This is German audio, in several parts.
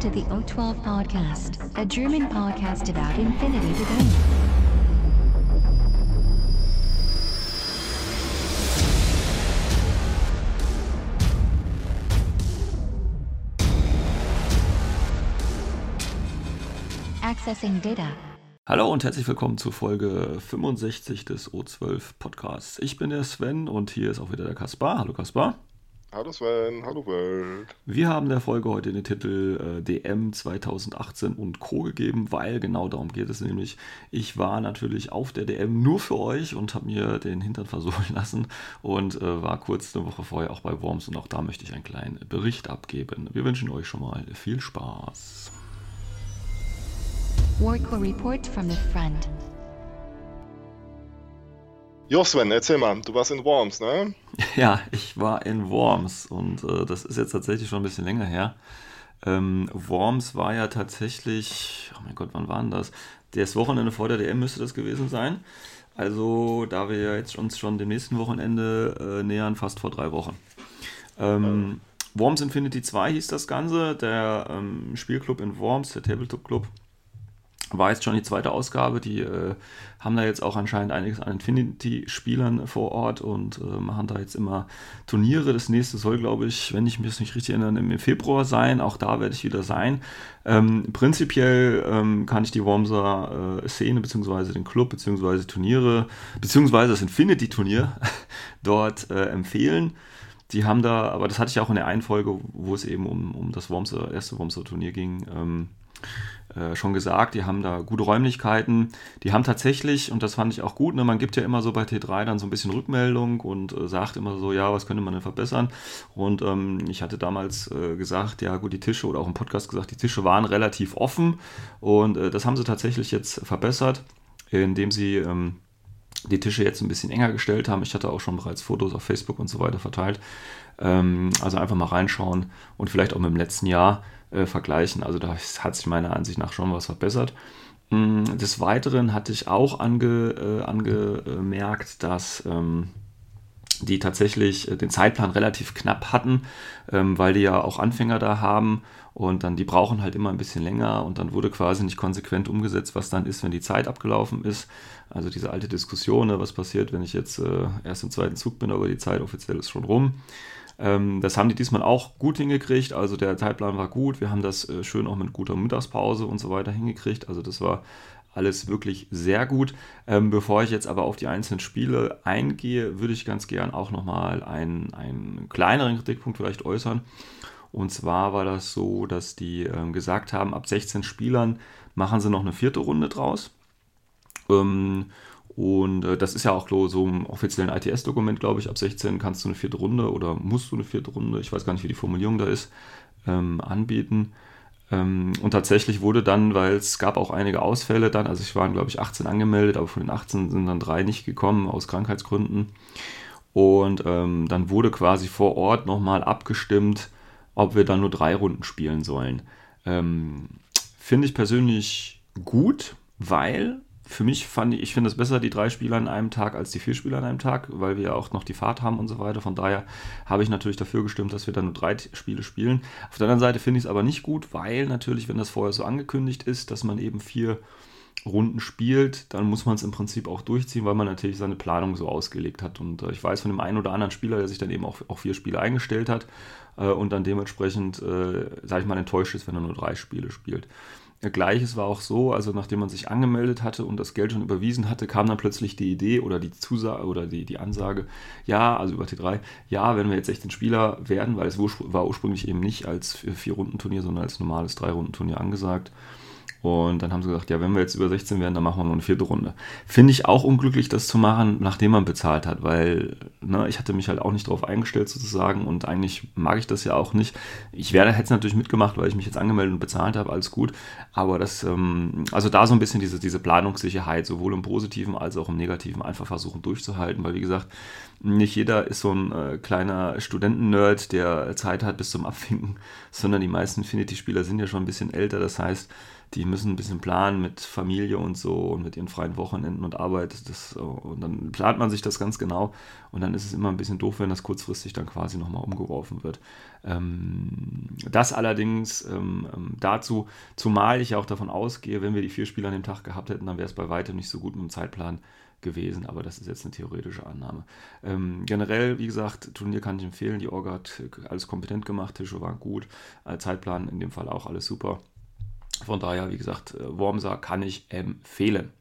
To the O12 Podcast, a German podcast about infinity debate. Accessing data. Hallo und herzlich willkommen zu Folge 65 des O12 Podcasts. Ich bin der Sven und hier ist auch wieder der Kaspar. Hallo Kaspar. Hallo Sven, hallo Welt. Wir haben der Folge heute den Titel äh, DM 2018 und Co. gegeben, weil genau darum geht es nämlich. Ich war natürlich auf der DM nur für euch und habe mir den Hintern versohlen lassen und äh, war kurz eine Woche vorher auch bei Worms und auch da möchte ich einen kleinen Bericht abgeben. Wir wünschen euch schon mal viel Spaß. Warco report from the front. Jo Sven, erzähl mal, du warst in Worms, ne? Ja, ich war in Worms und äh, das ist jetzt tatsächlich schon ein bisschen länger her. Ähm, Worms war ja tatsächlich, oh mein Gott, wann war denn das? Das Wochenende vor der DM müsste das gewesen sein. Also, da wir ja jetzt uns schon dem nächsten Wochenende äh, nähern, fast vor drei Wochen. Ähm, Worms Infinity 2 hieß das Ganze, der ähm, Spielclub in Worms, der Tabletop Club war jetzt schon die zweite Ausgabe. Die äh, haben da jetzt auch anscheinend einiges an Infinity-Spielern vor Ort und äh, machen da jetzt immer Turniere. Das nächste soll, glaube ich, wenn ich mich nicht richtig erinnere, im Februar sein. Auch da werde ich wieder sein. Ähm, prinzipiell ähm, kann ich die Wormser äh, Szene bzw. den Club bzw. Turniere bzw. das Infinity-Turnier dort äh, empfehlen. Die haben da, aber das hatte ich auch in der einen Folge, wo es eben um, um das Wormser, erste Wormser Turnier ging. Ähm, äh, schon gesagt, die haben da gute Räumlichkeiten. Die haben tatsächlich, und das fand ich auch gut, ne, man gibt ja immer so bei T3 dann so ein bisschen Rückmeldung und äh, sagt immer so, ja, was könnte man denn verbessern? Und ähm, ich hatte damals äh, gesagt, ja gut, die Tische oder auch im Podcast gesagt, die Tische waren relativ offen und äh, das haben sie tatsächlich jetzt verbessert, indem sie ähm, die Tische jetzt ein bisschen enger gestellt haben. Ich hatte auch schon bereits Fotos auf Facebook und so weiter verteilt. Ähm, also einfach mal reinschauen und vielleicht auch mit dem letzten Jahr äh, vergleichen. Also da hat sich meiner Ansicht nach schon was verbessert. Mm, des Weiteren hatte ich auch ange, äh, angemerkt, dass ähm, die tatsächlich äh, den Zeitplan relativ knapp hatten, ähm, weil die ja auch Anfänger da haben und dann die brauchen halt immer ein bisschen länger und dann wurde quasi nicht konsequent umgesetzt, was dann ist, wenn die Zeit abgelaufen ist. Also diese alte Diskussion, ne, was passiert, wenn ich jetzt äh, erst im zweiten Zug bin, aber die Zeit offiziell ist schon rum. Ähm, das haben die diesmal auch gut hingekriegt. Also der Zeitplan war gut. Wir haben das äh, schön auch mit guter Mittagspause und so weiter hingekriegt. Also das war alles wirklich sehr gut. Ähm, bevor ich jetzt aber auf die einzelnen Spiele eingehe, würde ich ganz gern auch nochmal einen, einen kleineren Kritikpunkt vielleicht äußern. Und zwar war das so, dass die ähm, gesagt haben, ab 16 Spielern machen sie noch eine vierte Runde draus. Ähm, und äh, das ist ja auch so im offiziellen ITS-Dokument, glaube ich, ab 16 kannst du eine vierte Runde oder musst du eine vierte Runde, ich weiß gar nicht, wie die Formulierung da ist, ähm, anbieten. Ähm, und tatsächlich wurde dann, weil es gab auch einige Ausfälle dann, also ich waren, glaube ich, 18 angemeldet, aber von den 18 sind dann drei nicht gekommen aus Krankheitsgründen. Und ähm, dann wurde quasi vor Ort nochmal abgestimmt, ob wir dann nur drei Runden spielen sollen. Ähm, Finde ich persönlich gut, weil für mich fand ich, ich finde es besser, die drei Spieler an einem Tag als die vier Spieler an einem Tag, weil wir ja auch noch die Fahrt haben und so weiter. Von daher habe ich natürlich dafür gestimmt, dass wir dann nur drei Spiele spielen. Auf der anderen Seite finde ich es aber nicht gut, weil natürlich, wenn das vorher so angekündigt ist, dass man eben vier Runden spielt, dann muss man es im Prinzip auch durchziehen, weil man natürlich seine Planung so ausgelegt hat. Und äh, ich weiß von dem einen oder anderen Spieler, der sich dann eben auch, auch vier Spiele eingestellt hat äh, und dann dementsprechend, äh, sage ich mal, enttäuscht ist, wenn er nur drei Spiele spielt. Gleiches war auch so, also nachdem man sich angemeldet hatte und das Geld schon überwiesen hatte, kam dann plötzlich die Idee oder die Zusage oder die, die Ansage, ja, also über T3, ja, wenn wir jetzt 16 Spieler werden, weil es war ursprünglich eben nicht als Vier-Runden-Turnier, sondern als normales Drei-Runden-Turnier angesagt, und dann haben sie gesagt, ja, wenn wir jetzt über 16 werden, dann machen wir nur eine vierte Runde. Finde ich auch unglücklich, das zu machen, nachdem man bezahlt hat, weil ne, ich hatte mich halt auch nicht darauf eingestellt sozusagen und eigentlich mag ich das ja auch nicht. Ich wäre hätte es natürlich mitgemacht, weil ich mich jetzt angemeldet und bezahlt habe, alles gut. Aber das, ähm, also da so ein bisschen diese, diese Planungssicherheit, sowohl im Positiven als auch im Negativen, einfach versuchen durchzuhalten, weil wie gesagt, nicht jeder ist so ein äh, kleiner Studenten-Nerd, der Zeit hat bis zum Abfinken, sondern die meisten Infinity-Spieler sind ja schon ein bisschen älter. Das heißt, die müssen ein bisschen planen mit Familie und so und mit ihren freien Wochenenden und Arbeit. Das, und dann plant man sich das ganz genau und dann ist es immer ein bisschen doof, wenn das kurzfristig dann quasi nochmal umgeworfen wird. Ähm, das allerdings ähm, ähm, dazu, zumal ich ja auch davon ausgehe, wenn wir die vier Spieler an dem Tag gehabt hätten, dann wäre es bei weitem nicht so gut mit dem Zeitplan gewesen, aber das ist jetzt eine theoretische Annahme. Ähm, generell, wie gesagt, Turnier kann ich empfehlen. Die Orga hat alles kompetent gemacht, Tische waren gut, äh, Zeitplan in dem Fall auch alles super. Von daher, wie gesagt, äh, Wormser kann ich empfehlen.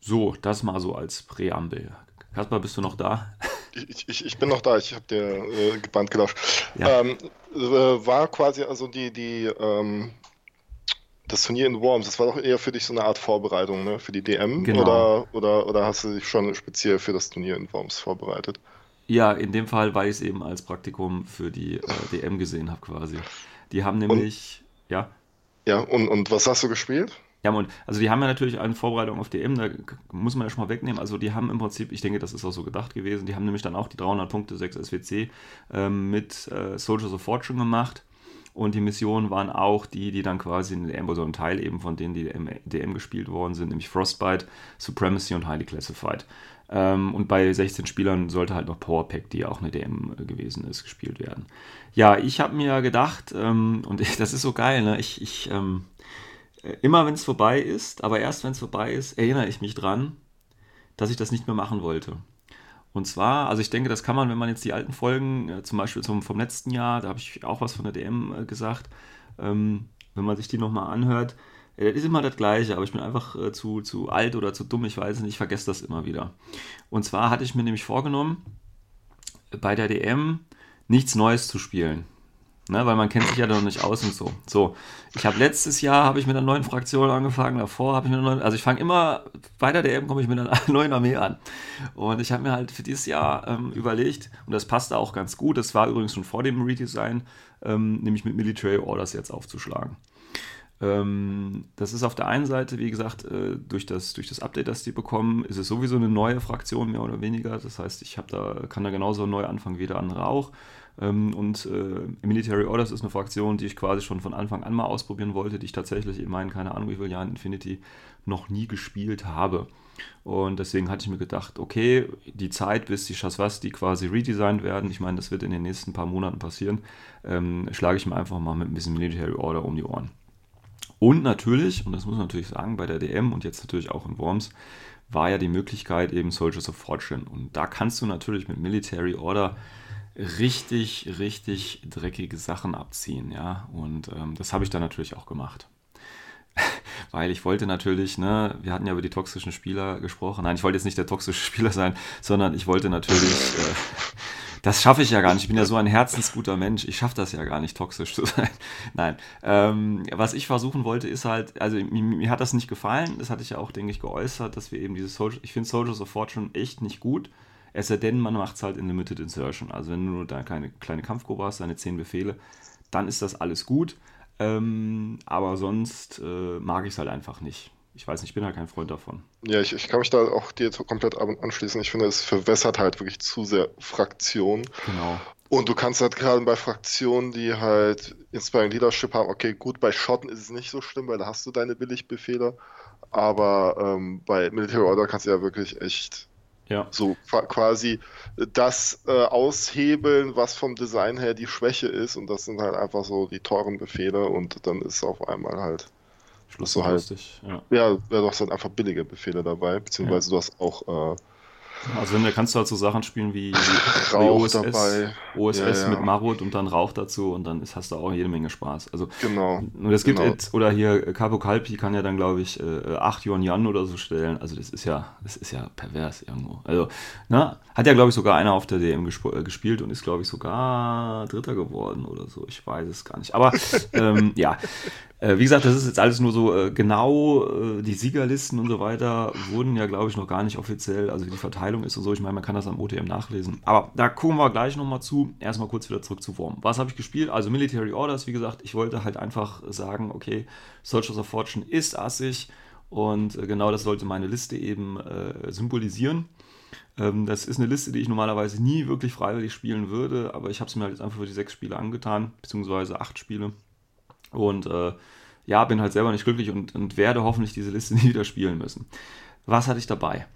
So, das mal so als Präambel. Kaspar, bist du noch da? Ich, ich, ich bin noch da, ich habe dir äh, gebannt gelauscht. Ja. Ähm, äh, war quasi also die, die ähm, das Turnier in Worms, das war doch eher für dich so eine Art Vorbereitung, ne? Für die DM? Genau. Oder, oder, oder hast du dich schon speziell für das Turnier in Worms vorbereitet? Ja, in dem Fall, weil ich es eben als Praktikum für die äh, DM gesehen habe, quasi. Die haben nämlich, und, ja. Ja, und, und was hast du gespielt? Ja, und also die haben ja natürlich eine Vorbereitung auf DM, da muss man ja schon mal wegnehmen. Also die haben im Prinzip, ich denke, das ist auch so gedacht gewesen, die haben nämlich dann auch die 300 Punkte 6 SWC ähm, mit äh, Soldiers of Fortune gemacht und die Missionen waren auch die, die dann quasi in der DM, so ein Teil eben von denen, die in DM gespielt worden sind, nämlich Frostbite, Supremacy und Highly Classified. Ähm, und bei 16 Spielern sollte halt noch Powerpack, die auch eine DM gewesen ist, gespielt werden. Ja, ich habe mir gedacht, ähm, und das ist so geil, ne? ich, ich ähm, immer wenn es vorbei ist, aber erst wenn es vorbei ist, erinnere ich mich dran, dass ich das nicht mehr machen wollte. Und zwar, also ich denke, das kann man, wenn man jetzt die alten Folgen, äh, zum Beispiel zum, vom letzten Jahr, da habe ich auch was von der DM äh, gesagt, wenn man sich die nochmal anhört, äh, das ist immer das Gleiche, aber ich bin einfach äh, zu, zu alt oder zu dumm, ich weiß nicht, ich vergesse das immer wieder. Und zwar hatte ich mir nämlich vorgenommen, bei der DM nichts Neues zu spielen. Ne, weil man kennt sich ja noch nicht aus und so. So, ich habe letztes Jahr habe ich mit einer neuen Fraktion angefangen, davor habe ich mit einer neuen, also ich fange immer bei der DM komme ich mit einer neuen Armee an. Und ich habe mir halt für dieses Jahr ähm, überlegt, und das passte auch ganz gut, das war übrigens schon vor dem Redesign, ähm, nämlich mit Military Orders jetzt aufzuschlagen. Ähm, das ist auf der einen Seite, wie gesagt, äh, durch, das, durch das Update, das die bekommen, ist es sowieso eine neue Fraktion, mehr oder weniger. Das heißt, ich da, kann da genauso neu anfangen wie der andere auch. Ähm, und äh, Military Orders ist eine Fraktion, die ich quasi schon von Anfang an mal ausprobieren wollte, die ich tatsächlich in meinen, keine Ahnung wie viele Jahren Infinity noch nie gespielt habe. Und deswegen hatte ich mir gedacht, okay, die Zeit, bis die Chasvasti quasi redesigned werden, ich meine, das wird in den nächsten paar Monaten passieren, ähm, schlage ich mir einfach mal mit ein bisschen Military Order um die Ohren. Und natürlich, und das muss man natürlich sagen, bei der DM und jetzt natürlich auch in Worms, war ja die Möglichkeit eben Soldiers of Fortune. Und da kannst du natürlich mit Military Order richtig, richtig dreckige Sachen abziehen, ja. Und ähm, das habe ich dann natürlich auch gemacht. Weil ich wollte natürlich, ne, wir hatten ja über die toxischen Spieler gesprochen. Nein, ich wollte jetzt nicht der toxische Spieler sein, sondern ich wollte natürlich, äh, das schaffe ich ja gar nicht. Ich bin ja so ein herzensguter Mensch. Ich schaffe das ja gar nicht, toxisch zu sein. Nein. Ähm, was ich versuchen wollte, ist halt, also mir, mir, hat das nicht gefallen. Das hatte ich ja auch, denke ich, geäußert, dass wir eben dieses Soldier, ich finde Soldiers of Fortune echt nicht gut. Es sei denn, man macht es halt in Limited Insertion. Also wenn du nur da keine kleine Kampfgruppe hast, deine 10 Befehle, dann ist das alles gut. Ähm, aber sonst äh, mag ich es halt einfach nicht. Ich weiß nicht, ich bin halt kein Freund davon. Ja, ich, ich kann mich da auch dir komplett anschließen. Ich finde, es verwässert halt wirklich zu sehr Fraktionen. Genau. Und du kannst halt gerade bei Fraktionen, die halt Inspiring Leadership haben, okay, gut, bei Schotten ist es nicht so schlimm, weil da hast du deine Billigbefehle. Aber ähm, bei Military Order kannst du ja wirklich echt ja. So quasi das äh, aushebeln, was vom Design her die Schwäche ist. Und das sind halt einfach so die teuren Befehle und dann ist auf einmal halt. Schluss so halt, ja. ja, ja, du hast dann einfach billige Befehle dabei, beziehungsweise ja. du hast auch äh, also wenn, da kannst du halt so Sachen spielen wie, wie OSS, dabei. OSS ja, ja. mit Marut und dann Rauch dazu und dann hast du auch jede Menge Spaß. Also, genau. Und es gibt genau. jetzt, oder hier Capo Calpi kann ja dann, glaube ich, äh, 8 Yuan Yan oder so stellen. Also das ist ja, das ist ja pervers irgendwo. Also, na, hat ja, glaube ich, sogar einer auf der DM gesp äh, gespielt und ist, glaube ich, sogar Dritter geworden oder so. Ich weiß es gar nicht. Aber ähm, ja, äh, wie gesagt, das ist jetzt alles nur so äh, genau, äh, die Siegerlisten und so weiter wurden ja, glaube ich, noch gar nicht offiziell, also die Verteilung ist und so. Ich meine, man kann das am OTM nachlesen. Aber da gucken wir gleich nochmal zu. Erstmal kurz wieder zurück zu Worm. Was habe ich gespielt? Also Military Orders, wie gesagt, ich wollte halt einfach sagen, okay, Soldiers of Fortune ist assig und äh, genau das sollte meine Liste eben äh, symbolisieren. Ähm, das ist eine Liste, die ich normalerweise nie wirklich freiwillig spielen würde, aber ich habe es mir halt jetzt einfach für die sechs Spiele angetan, beziehungsweise acht Spiele. Und äh, ja, bin halt selber nicht glücklich und, und werde hoffentlich diese Liste nie wieder spielen müssen. Was hatte ich dabei?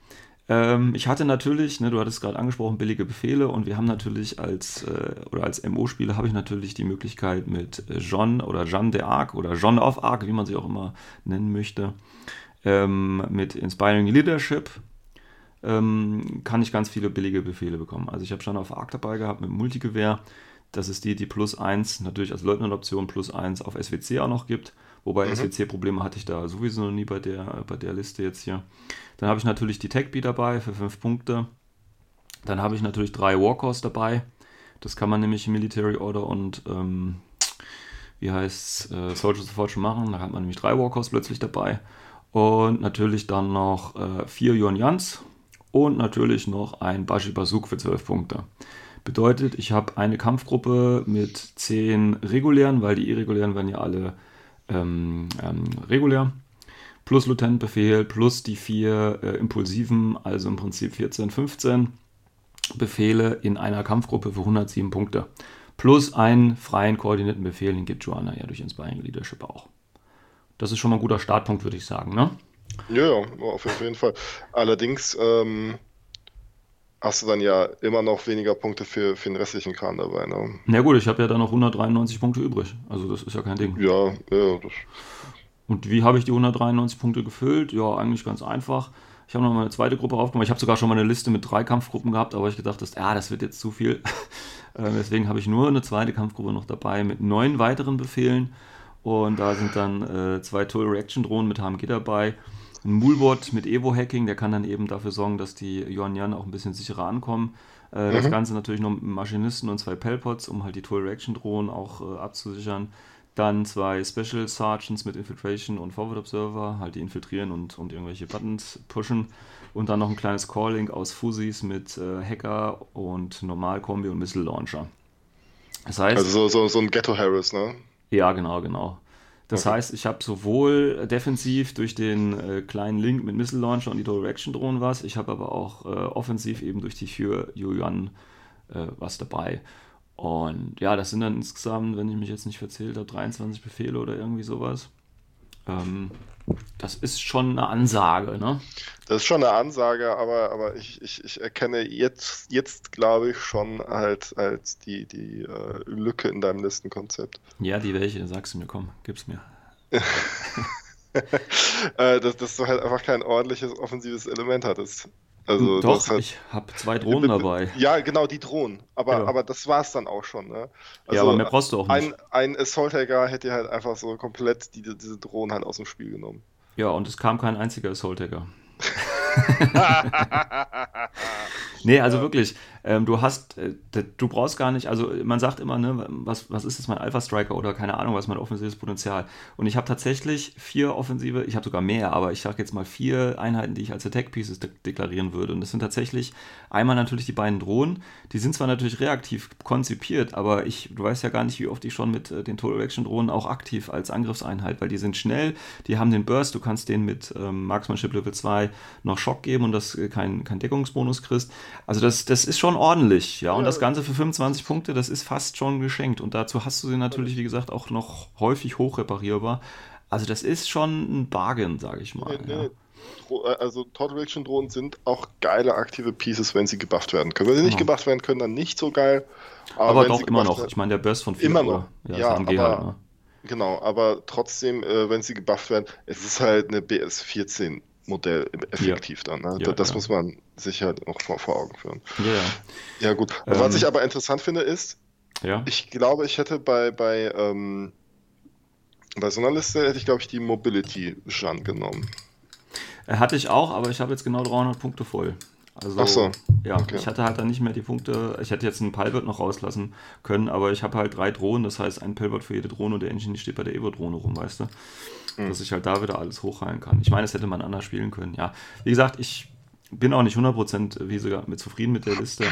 Ähm, ich hatte natürlich, ne, du hattest gerade angesprochen, billige Befehle und wir haben natürlich als, äh, oder als MO-Spieler habe ich natürlich die Möglichkeit mit John oder Jeanne de Arc oder John of Arc, wie man sie auch immer nennen möchte, ähm, mit Inspiring Leadership ähm, kann ich ganz viele billige Befehle bekommen. Also ich habe John of Arc dabei gehabt mit Multigewehr. Das ist die, die plus 1 natürlich als Leutnant-Option plus 1 auf SWC auch noch gibt. Wobei mhm. SWC-Probleme hatte ich da sowieso noch nie bei der, bei der Liste jetzt hier. Dann habe ich natürlich die Tech-B dabei für 5 Punkte. Dann habe ich natürlich drei Walkers dabei. Das kann man nämlich Military Order und ähm, wie heißt äh, Soldiers of Fortune machen. Da hat man nämlich drei Walkers plötzlich dabei. Und natürlich dann noch äh, vier Yuan Yans und natürlich noch ein Bashi Basuk für 12 Punkte. Bedeutet, ich habe eine Kampfgruppe mit 10 regulären, weil die irregulären werden ja alle ähm, ähm, regulär. Plus Lieutenant-Befehl, plus die vier äh, impulsiven, also im Prinzip 14, 15 Befehle in einer Kampfgruppe für 107 Punkte. Plus einen freien koordinierten Befehl, den gibt Joanna ja durch Inspiring Leadership auch. Das ist schon mal ein guter Startpunkt, würde ich sagen, ne? Ja, ja, auf jeden Fall. Allerdings ähm, hast du dann ja immer noch weniger Punkte für, für den restlichen Kran dabei. Ne? Na gut, ich habe ja dann noch 193 Punkte übrig. Also das ist ja kein Ding. Ja, ja. Das... Und wie habe ich die 193 Punkte gefüllt? Ja, eigentlich ganz einfach. Ich habe noch mal eine zweite Gruppe aufgemacht. Ich habe sogar schon mal eine Liste mit drei Kampfgruppen gehabt, aber ich gedacht, dass, ja, das wird jetzt zu viel. Äh, deswegen habe ich nur eine zweite Kampfgruppe noch dabei mit neun weiteren Befehlen. Und da sind dann äh, zwei Tool Reaction Drohnen mit HMG dabei ein Moolbot mit Evo-Hacking, der kann dann eben dafür sorgen, dass die Yuan Yan auch ein bisschen sicherer ankommen. Äh, mhm. Das Ganze natürlich noch mit Maschinisten und zwei Pelpots, um halt die Tool Reaction Drohnen auch äh, abzusichern. Dann zwei Special Sergeants mit Infiltration und Forward Observer, halt die infiltrieren und, und irgendwelche Buttons pushen. Und dann noch ein kleines Calling aus Fusis mit äh, Hacker und Normalkombi und Missile Launcher. Das heißt. Also so, so, so ein Ghetto Harris, ne? Ja, genau, genau. Das okay. heißt, ich habe sowohl defensiv durch den äh, kleinen Link mit Missile Launcher und die Direction Drohnen was, ich habe aber auch äh, offensiv eben durch die für Yuan äh, was dabei. Und ja, das sind dann insgesamt, wenn ich mich jetzt nicht verzählt habe, 23 Befehle oder irgendwie sowas. Ähm, das ist schon eine Ansage, ne? Das ist schon eine Ansage, aber, aber ich, ich, ich erkenne jetzt, jetzt glaube ich, schon halt als die, die uh, Lücke in deinem Listenkonzept. Ja, die welche? Sagst du mir, komm, gib's mir. Äh, dass, dass du halt einfach kein ordentliches offensives Element hattest. Also, Doch, halt, ich habe zwei Drohnen dabei. Ja, genau, die Drohnen. Aber, ja. aber das war es dann auch schon. Ne? Also ja, aber mehr brauchst du auch nicht. Ein, ein Assault Hacker hätte halt einfach so komplett die, diese Drohnen halt aus dem Spiel genommen. Ja, und es kam kein einziger Assault Hacker. nee, also wirklich, ähm, du hast, äh, du brauchst gar nicht, also man sagt immer, ne, was, was ist das mein Alpha Striker oder keine Ahnung, was mein offensives Potenzial. Und ich habe tatsächlich vier offensive, ich habe sogar mehr, aber ich sage jetzt mal vier Einheiten, die ich als Attack Pieces de deklarieren würde. Und das sind tatsächlich einmal natürlich die beiden Drohnen, die sind zwar natürlich reaktiv konzipiert, aber ich, du weißt ja gar nicht, wie oft ich schon mit äh, den Total Action Drohnen auch aktiv als Angriffseinheit, weil die sind schnell, die haben den Burst, du kannst den mit ähm, Marksmanship Level 2 noch Schock geben und das äh, kein, kein Deckungsbonus kriegst. Also das, das ist schon ordentlich, ja. Und das Ganze für 25 Punkte, das ist fast schon geschenkt. Und dazu hast du sie natürlich, wie gesagt, auch noch häufig hochreparierbar. Also das ist schon ein Bargain, sage ich mal. Nee, ja. Äh, also Total Reaction Drohnen sind auch geile aktive Pieces, wenn sie gebufft werden können. Wenn sie nicht genau. gebufft werden können, dann nicht so geil. Aber, aber doch immer noch. Ich meine, der Burst von 4 Immer noch. Ja, ja aber, halt, ne? Genau, aber trotzdem, äh, wenn sie gebufft werden, es ist halt eine BS 14 Modell effektiv ja. dann. Ne? Ja, das ja. muss man sich halt auch vor, vor Augen führen. Ja, ja gut. Ähm, Was ich aber interessant finde, ist, ich glaube, ich hätte bei, bei, ähm, bei so einer Liste hätte ich, glaube ich, die Mobility Jean genommen. Äh, hatte ich auch, aber ich habe jetzt genau 300 Punkte voll. Also, Ach so. Ja, okay. ich hatte halt dann nicht mehr die Punkte. Ich hätte jetzt einen Pilot noch rauslassen können, aber ich habe halt drei Drohnen, das heißt ein Pilot für jede Drohne und der Engine steht bei der Evo-Drohne rum, weißt du? mhm. dass ich halt da wieder alles hochheilen kann. Ich meine, das hätte man anders spielen können, ja. Wie gesagt, ich bin auch nicht 100% wie sogar mit zufrieden mit der Liste.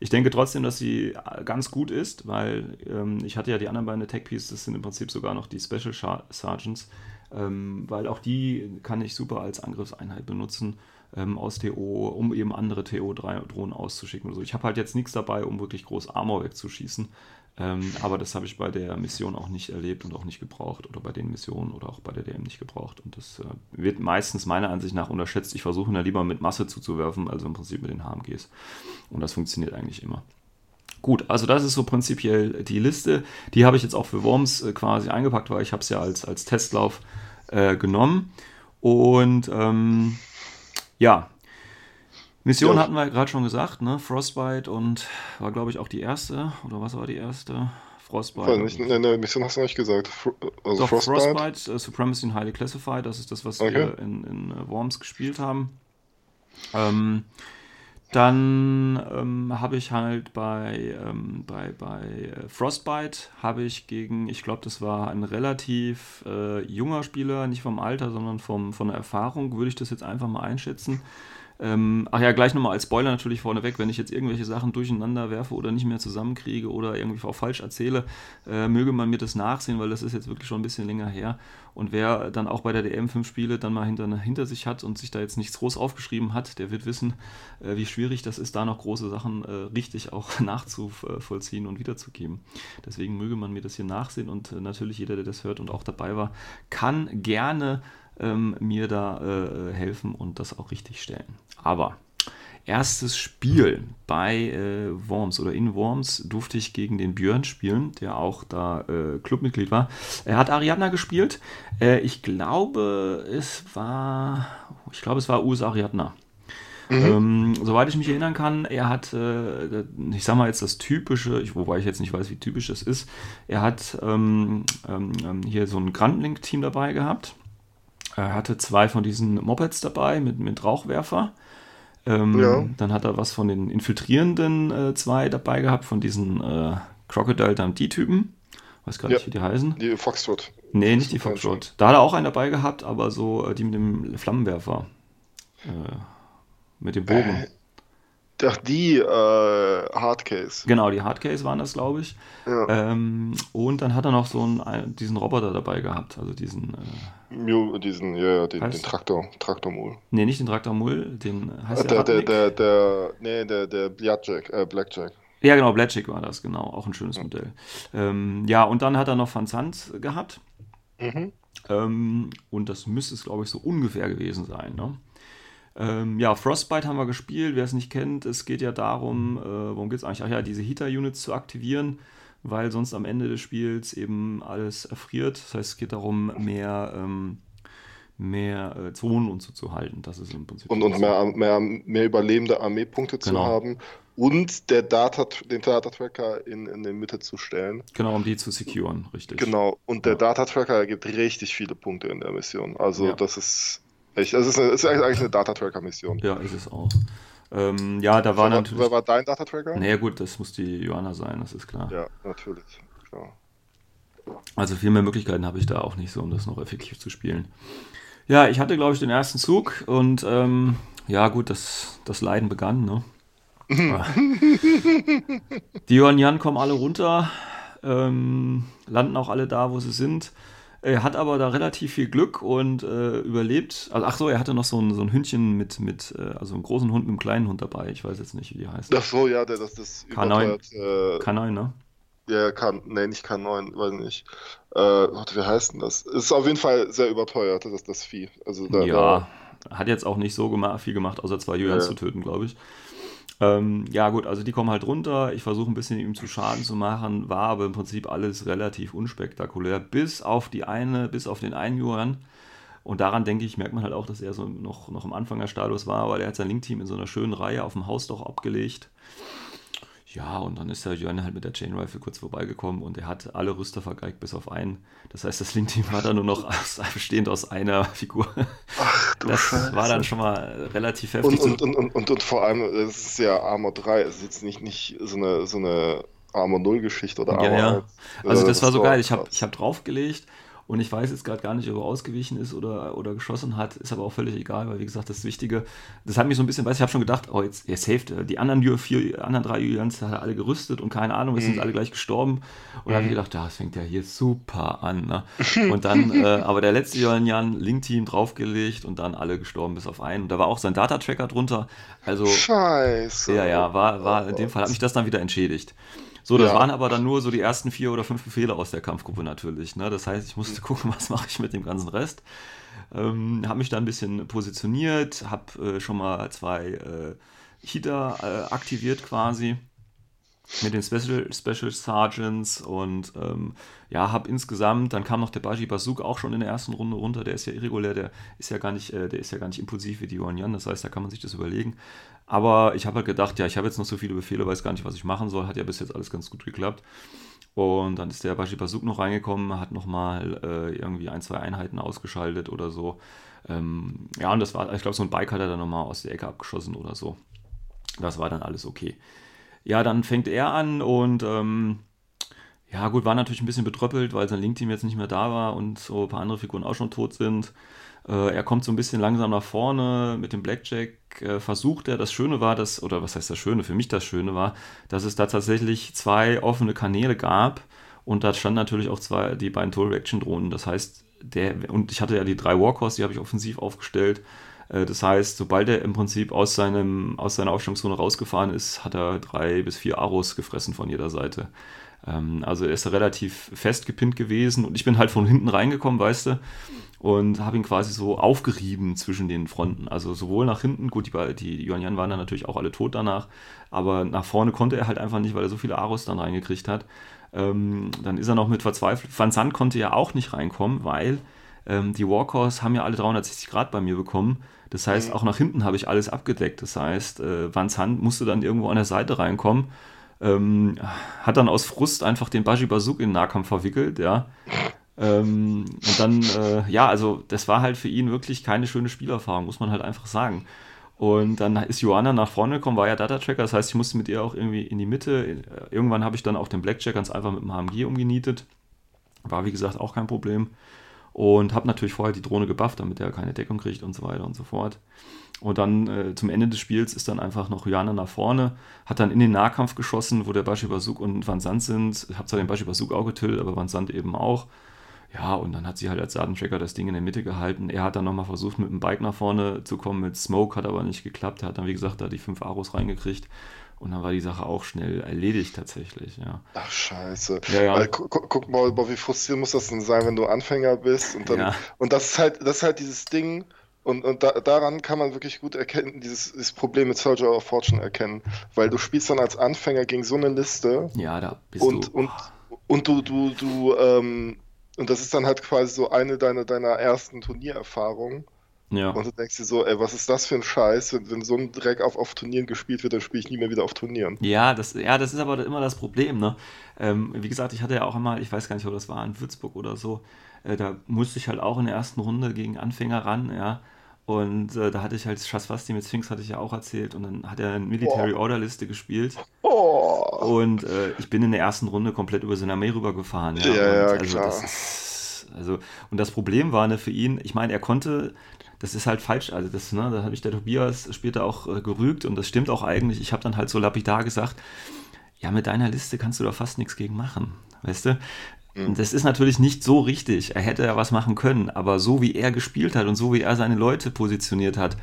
Ich denke trotzdem, dass sie ganz gut ist, weil ähm, ich hatte ja die anderen beiden Tech Pieces, das sind im Prinzip sogar noch die Special Sergeants, ähm, weil auch die kann ich super als Angriffseinheit benutzen ähm, aus TO, um eben andere TO-Drohnen auszuschicken oder so. Ich habe halt jetzt nichts dabei, um wirklich groß Armor wegzuschießen. Ähm, aber das habe ich bei der Mission auch nicht erlebt und auch nicht gebraucht oder bei den Missionen oder auch bei der DM nicht gebraucht. Und das äh, wird meistens meiner Ansicht nach unterschätzt. Ich versuche da lieber mit Masse zuzuwerfen, also im Prinzip mit den HMGs. Und das funktioniert eigentlich immer. Gut, also das ist so prinzipiell die Liste. Die habe ich jetzt auch für Worms äh, quasi eingepackt, weil ich habe es ja als, als Testlauf äh, genommen. Und ähm, ja, Mission ja. hatten wir gerade schon gesagt, ne? Frostbite und war, glaube ich, auch die erste. Oder was war die erste? Frostbite. Nicht, in der Mission hast du nicht gesagt. Also Doch, Frostbite, Frostbite uh, Supremacy in Highly Classified, das ist das, was okay. wir in, in uh, Worms gespielt haben. Ähm, dann ähm, habe ich halt bei, ähm, bei, bei äh, Frostbite habe ich gegen, ich glaube, das war ein relativ äh, junger Spieler, nicht vom Alter, sondern vom, von der Erfahrung, würde ich das jetzt einfach mal einschätzen. Ähm, ach ja, gleich nochmal als Spoiler natürlich vorneweg, wenn ich jetzt irgendwelche Sachen durcheinander werfe oder nicht mehr zusammenkriege oder irgendwie auch falsch erzähle, äh, möge man mir das nachsehen, weil das ist jetzt wirklich schon ein bisschen länger her. Und wer dann auch bei der DM 5 Spiele dann mal hinter, hinter sich hat und sich da jetzt nichts groß aufgeschrieben hat, der wird wissen, äh, wie schwierig das ist, da noch große Sachen äh, richtig auch nachzuvollziehen und wiederzugeben. Deswegen möge man mir das hier nachsehen und äh, natürlich jeder, der das hört und auch dabei war, kann gerne ähm, mir da äh, helfen und das auch richtig stellen. Aber erstes Spiel bei äh, Worms oder in Worms durfte ich gegen den Björn spielen, der auch da äh, Clubmitglied war. Er hat Ariadna gespielt. Äh, ich glaube, es war, ich glaube, es war US Ariadna. Mhm. Ähm, soweit ich mich erinnern kann, er hat, äh, ich sag mal jetzt das typische, ich, wobei ich jetzt nicht weiß, wie typisch das ist, er hat ähm, ähm, ähm hier so ein Grandlink-Team dabei gehabt. Er hatte zwei von diesen Mopeds dabei mit, mit Rauchwerfer. Ähm, ja. Dann hat er was von den Infiltrierenden äh, zwei dabei gehabt, von diesen äh, Crocodile Dundee-Typen. Weiß gar nicht, ja, wie die heißen. Die Foxtrot. Nee, nicht die Foxtrot. Da hat er auch einen dabei gehabt, aber so äh, die mit dem Flammenwerfer. Äh, mit dem Bogen. Äh, Ach, die äh, Hardcase. Genau, die Hardcase waren das, glaube ich. Ja. Ähm, und dann hat er noch so einen, diesen Roboter dabei gehabt, also diesen. Diesen, ja, den, den Traktor, Traktormul. Nee, nicht den Traktormul, den heißt der, der, der, der, nee, der, der Blackjack, äh, Blackjack. Ja, genau, Blackjack war das, genau, auch ein schönes ja. Modell. Ähm, ja, und dann hat er noch Van Zandt gehabt. Mhm. Ähm, und das müsste es, glaube ich, so ungefähr gewesen sein, ne? Ähm, ja, Frostbite haben wir gespielt. Wer es nicht kennt, es geht ja darum, äh, worum geht es eigentlich? Ach ja, diese Heater-Units zu aktivieren, weil sonst am Ende des Spiels eben alles erfriert. Das heißt, es geht darum, mehr, ähm, mehr äh, Zonen und so zu halten. Das ist im Prinzip. Und, und mehr, mehr, mehr überlebende Armeepunkte genau. zu haben und der Data, den Data-Tracker in, in die Mitte zu stellen. Genau, um die zu securen, richtig. Genau, und der ja. Data-Tracker gibt richtig viele Punkte in der Mission. Also ja. das ist Echt? Also es ist, eigentlich eine Data-Tracker-Mission. Ja, ist es auch. Ähm, ja, da war, natürlich. Wer war dein Data-Tracker? Naja, gut, das muss die Johanna sein, das ist klar. Ja, natürlich. Klar. Also viel mehr Möglichkeiten habe ich da auch nicht so, um das noch effektiv zu spielen. Ja, ich hatte, glaube ich, den ersten Zug und ähm, ja, gut, das, das Leiden begann, ne? die Johann Jan kommen alle runter, ähm, landen auch alle da, wo sie sind. Er hat aber da relativ viel Glück und äh, überlebt. Also, ach so, er hatte noch so ein, so ein Hündchen mit, mit äh, also einen großen Hund mit einem kleinen Hund dabei. Ich weiß jetzt nicht, wie die heißt. Ach so, ja, der, das ist K9. Äh, K9, ne? Ja, K, nee, nicht K9, weiß nicht. Äh, wie heißt denn das? Ist auf jeden Fall sehr überteuert, das, das Vieh. Also da, ja, da, hat jetzt auch nicht so gemacht, viel gemacht, außer zwei Jüngern ja. zu töten, glaube ich. Ähm, ja, gut, also die kommen halt runter. Ich versuche ein bisschen ihm zu Schaden zu machen, war aber im Prinzip alles relativ unspektakulär, bis auf die eine, bis auf den einen Juan. Und daran denke ich, merkt man halt auch, dass er so noch, noch am Anfang der Status war, weil er hat sein Link-Team in so einer schönen Reihe auf dem Hausdach abgelegt. Ja, und dann ist der Jörn halt mit der Chain Rifle kurz vorbeigekommen und er hat alle Rüster vergeigt, bis auf einen. Das heißt, das Link-Team war dann nur noch aus, bestehend aus einer Figur. Ach, du das Scheiße. war dann schon mal relativ heftig. Und, und, und, und, und vor allem, es ist ja Armor 3, es ist jetzt nicht, nicht so eine, so eine Armor 0 Geschichte oder Armor ja, ja. Also, das, das war so geil. Ich habe ich hab draufgelegt und ich weiß jetzt gerade gar nicht, ob er ausgewichen ist oder, oder geschossen hat. Ist aber auch völlig egal, weil wie gesagt, das Wichtige, das hat mich so ein bisschen, weiß ich, habe schon gedacht, oh, jetzt, er saved. Die anderen vier, anderen drei Julians hat er alle gerüstet und keine Ahnung, wir sind mhm. alle gleich gestorben. Und mhm. habe ich gedacht, ja, das fängt ja hier super an. Ne? Und dann, äh, aber der letzte Julian, Link-Team draufgelegt und dann alle gestorben bis auf einen. Und da war auch sein Data-Tracker drunter. Also, Scheiße. Ja, ja, war, war in dem Fall hat mich das dann wieder entschädigt. So, das ja. waren aber dann nur so die ersten vier oder fünf Befehle aus der Kampfgruppe natürlich. Ne? Das heißt, ich musste gucken, was mache ich mit dem ganzen Rest. Ähm, habe mich da ein bisschen positioniert, habe äh, schon mal zwei äh, Hita äh, aktiviert quasi mit den Special, Special Sergeants und ähm, ja, habe insgesamt, dann kam noch der Baji Bazook auch schon in der ersten Runde runter, der ist ja irregulär, der ist ja gar nicht, äh, der ist ja gar nicht impulsiv wie die Yuan Yan, das heißt, da kann man sich das überlegen. Aber ich habe halt gedacht, ja, ich habe jetzt noch so viele Befehle, weiß gar nicht, was ich machen soll, hat ja bis jetzt alles ganz gut geklappt. Und dann ist der Bashi Bazook noch reingekommen, hat nochmal äh, irgendwie ein, zwei Einheiten ausgeschaltet oder so. Ähm, ja, und das war, ich glaube, so ein Bike hat er dann nochmal aus der Ecke abgeschossen oder so. Das war dann alles okay. Ja, dann fängt er an und ähm, ja, gut, war natürlich ein bisschen betröppelt, weil sein Link-Team jetzt nicht mehr da war und so ein paar andere Figuren auch schon tot sind. Äh, er kommt so ein bisschen langsam nach vorne mit dem Blackjack. Äh, versucht er, das Schöne war, dass, oder was heißt das Schöne, für mich das Schöne war, dass es da tatsächlich zwei offene Kanäle gab und da standen natürlich auch zwei, die beiden Total Reaction Drohnen. Das heißt, der, und ich hatte ja die drei Warcores, die habe ich offensiv aufgestellt. Äh, das heißt, sobald er im Prinzip aus, seinem, aus seiner Aufstellungszone rausgefahren ist, hat er drei bis vier Aros gefressen von jeder Seite. Ähm, also er ist relativ fest gepinnt gewesen und ich bin halt von hinten reingekommen, weißt du, und habe ihn quasi so aufgerieben zwischen den Fronten. Also sowohl nach hinten, gut, die, die Yuan waren dann natürlich auch alle tot danach, aber nach vorne konnte er halt einfach nicht, weil er so viele Aros dann reingekriegt hat. Ähm, dann ist er noch mit verzweifelt. Van Zandt konnte ja auch nicht reinkommen, weil ähm, die Warcores haben ja alle 360 Grad bei mir bekommen. Das heißt, mhm. auch nach hinten habe ich alles abgedeckt. Das heißt, äh, Van Zandt musste dann irgendwo an der Seite reinkommen ähm, hat dann aus Frust einfach den Baji Bazook in den Nahkampf verwickelt, ja. Ähm, und dann, äh, ja, also das war halt für ihn wirklich keine schöne Spielerfahrung, muss man halt einfach sagen. Und dann ist Joanna nach vorne gekommen, war ja Data-Tracker, das heißt, ich musste mit ihr auch irgendwie in die Mitte. Irgendwann habe ich dann auch den Blackjack ganz einfach mit dem HMG umgenietet. War wie gesagt auch kein Problem. Und habe natürlich vorher die Drohne gebufft, damit er keine Deckung kriegt und so weiter und so fort. Und dann äh, zum Ende des Spiels ist dann einfach noch Rihanna nach vorne, hat dann in den Nahkampf geschossen, wo der Bashi Basuk und Van Sant sind. Ich habe zwar den Bashi Basuk auch getötet, aber Van Sant eben auch. Ja, und dann hat sie halt als Datentracker das Ding in der Mitte gehalten. Er hat dann nochmal versucht, mit dem Bike nach vorne zu kommen mit Smoke, hat aber nicht geklappt. Er hat dann, wie gesagt, da die fünf Aros reingekriegt. Und dann war die Sache auch schnell erledigt tatsächlich, ja. Ach scheiße. Ja, ja. Gu guck mal, wie frustrierend muss das denn sein, wenn du Anfänger bist und dann. Ja. Und das ist halt, das ist halt dieses Ding, und, und da, daran kann man wirklich gut erkennen, dieses, dieses, Problem mit Soldier of Fortune erkennen. Weil du spielst dann als Anfänger gegen so eine Liste. Ja, da bist und, du. Und, und du, du, du, ähm, und das ist dann halt quasi so eine deiner, deiner ersten Turniererfahrungen. Ja. Und du denkst dir so, ey, was ist das für ein Scheiß? Wenn, wenn so ein Dreck auf, auf Turnieren gespielt wird, dann spiele ich nie mehr wieder auf Turnieren. Ja, das, ja, das ist aber immer das Problem, ne? Ähm, wie gesagt, ich hatte ja auch einmal, ich weiß gar nicht, wo das war, in Würzburg oder so, äh, da musste ich halt auch in der ersten Runde gegen Anfänger ran, ja. Und äh, da hatte ich halt Shaswasti mit Sphinx, hatte ich ja auch erzählt. Und dann hat er eine Military oh. Order Liste gespielt. Oh. Und äh, ich bin in der ersten Runde komplett über seine Armee rübergefahren. Ja, ja, ja also klar. Das ist, also, und das Problem war ne, für ihn, ich meine, er konnte, das ist halt falsch, also das, ne, da habe ich der Tobias später auch äh, gerügt und das stimmt auch eigentlich. Ich habe dann halt so lapidar gesagt, ja, mit deiner Liste kannst du da fast nichts gegen machen. Weißt du? Und mhm. das ist natürlich nicht so richtig. Er hätte ja was machen können, aber so wie er gespielt hat und so wie er seine Leute positioniert hat,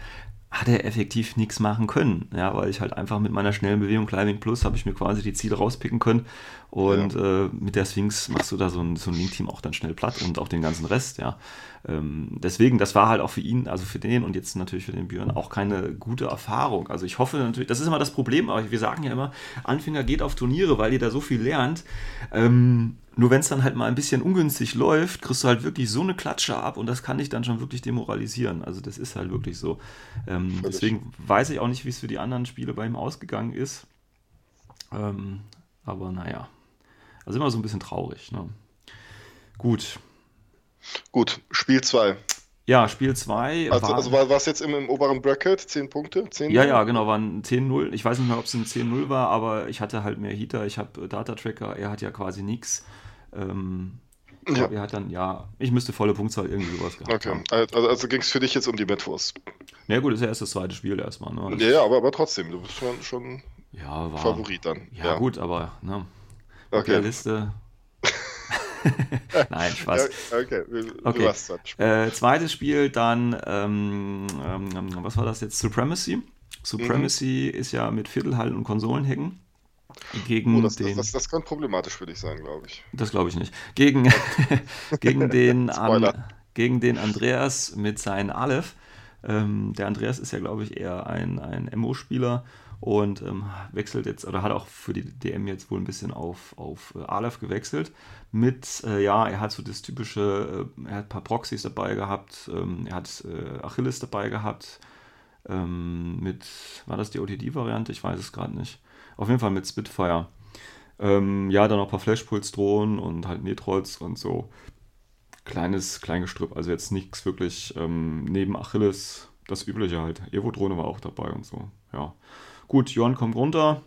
hat er effektiv nichts machen können. Ja, weil ich halt einfach mit meiner schnellen Bewegung Climbing Plus habe ich mir quasi die Ziele rauspicken können. Und ja. äh, mit der Sphinx machst du da so ein, so ein Link-Team auch dann schnell platt und auch den ganzen Rest, ja. Ähm, deswegen, das war halt auch für ihn, also für den und jetzt natürlich für den Björn auch keine gute Erfahrung. Also ich hoffe natürlich, das ist immer das Problem, aber wir sagen ja immer, Anfänger geht auf Turniere, weil ihr da so viel lernt. Ähm, nur wenn es dann halt mal ein bisschen ungünstig läuft, kriegst du halt wirklich so eine Klatsche ab und das kann dich dann schon wirklich demoralisieren. Also das ist halt wirklich so. Ähm, deswegen weiß ich auch nicht, wie es für die anderen Spiele bei ihm ausgegangen ist. Ähm, aber naja, also immer so ein bisschen traurig. Ne? Gut. Gut, Spiel 2. Ja, Spiel 2. Also, war, also war es jetzt im, im, oberen Bracket? 10 Punkte? 10 ja, ja, genau, waren 10-0. Ich weiß nicht mehr, ob es ein 10-0 war, aber ich hatte halt mehr Heater, ich habe Data Tracker, er hat ja quasi nichts. Ähm, ja. Er hat dann, ja, ich müsste volle Punktzahl irgendwie sowas gehabt Okay, haben. also, also ging es für dich jetzt um die Metwurst. Na ja, gut, ist ja erst das zweite Spiel erstmal. Ne? Ja, ja, aber, aber trotzdem, du bist schon, schon ja, war, Favorit dann. Ja, ja, gut, aber ne, okay. der Liste. Nein, Spaß. Okay, okay. Äh, zweites Spiel dann, ähm, ähm, was war das jetzt? Supremacy. Supremacy mhm. ist ja mit Viertelhallen und Konsolenhacken. gegen oh, das, den. Das, das, das könnte problematisch für dich sein, glaube ich. Das glaube ich nicht. Gegen, gegen, den, an, gegen den Andreas mit seinen Aleph. Ähm, der Andreas ist ja, glaube ich, eher ein, ein MO-Spieler und ähm, wechselt jetzt, oder hat auch für die DM jetzt wohl ein bisschen auf, auf äh, Aleph gewechselt. Mit, äh, ja, er hat so das typische, äh, er hat ein paar Proxys dabei gehabt, ähm, er hat äh, Achilles dabei gehabt, ähm, mit, war das die OTD-Variante? Ich weiß es gerade nicht. Auf jeden Fall mit Spitfire. Ähm, ja, dann noch ein paar Flashpuls-Drohnen und halt Netrolls und so. Kleines Kleingestrüpp, also jetzt nichts wirklich ähm, neben Achilles, das übliche halt. Evo-Drohne war auch dabei und so, ja. Gut, Johann kommt runter.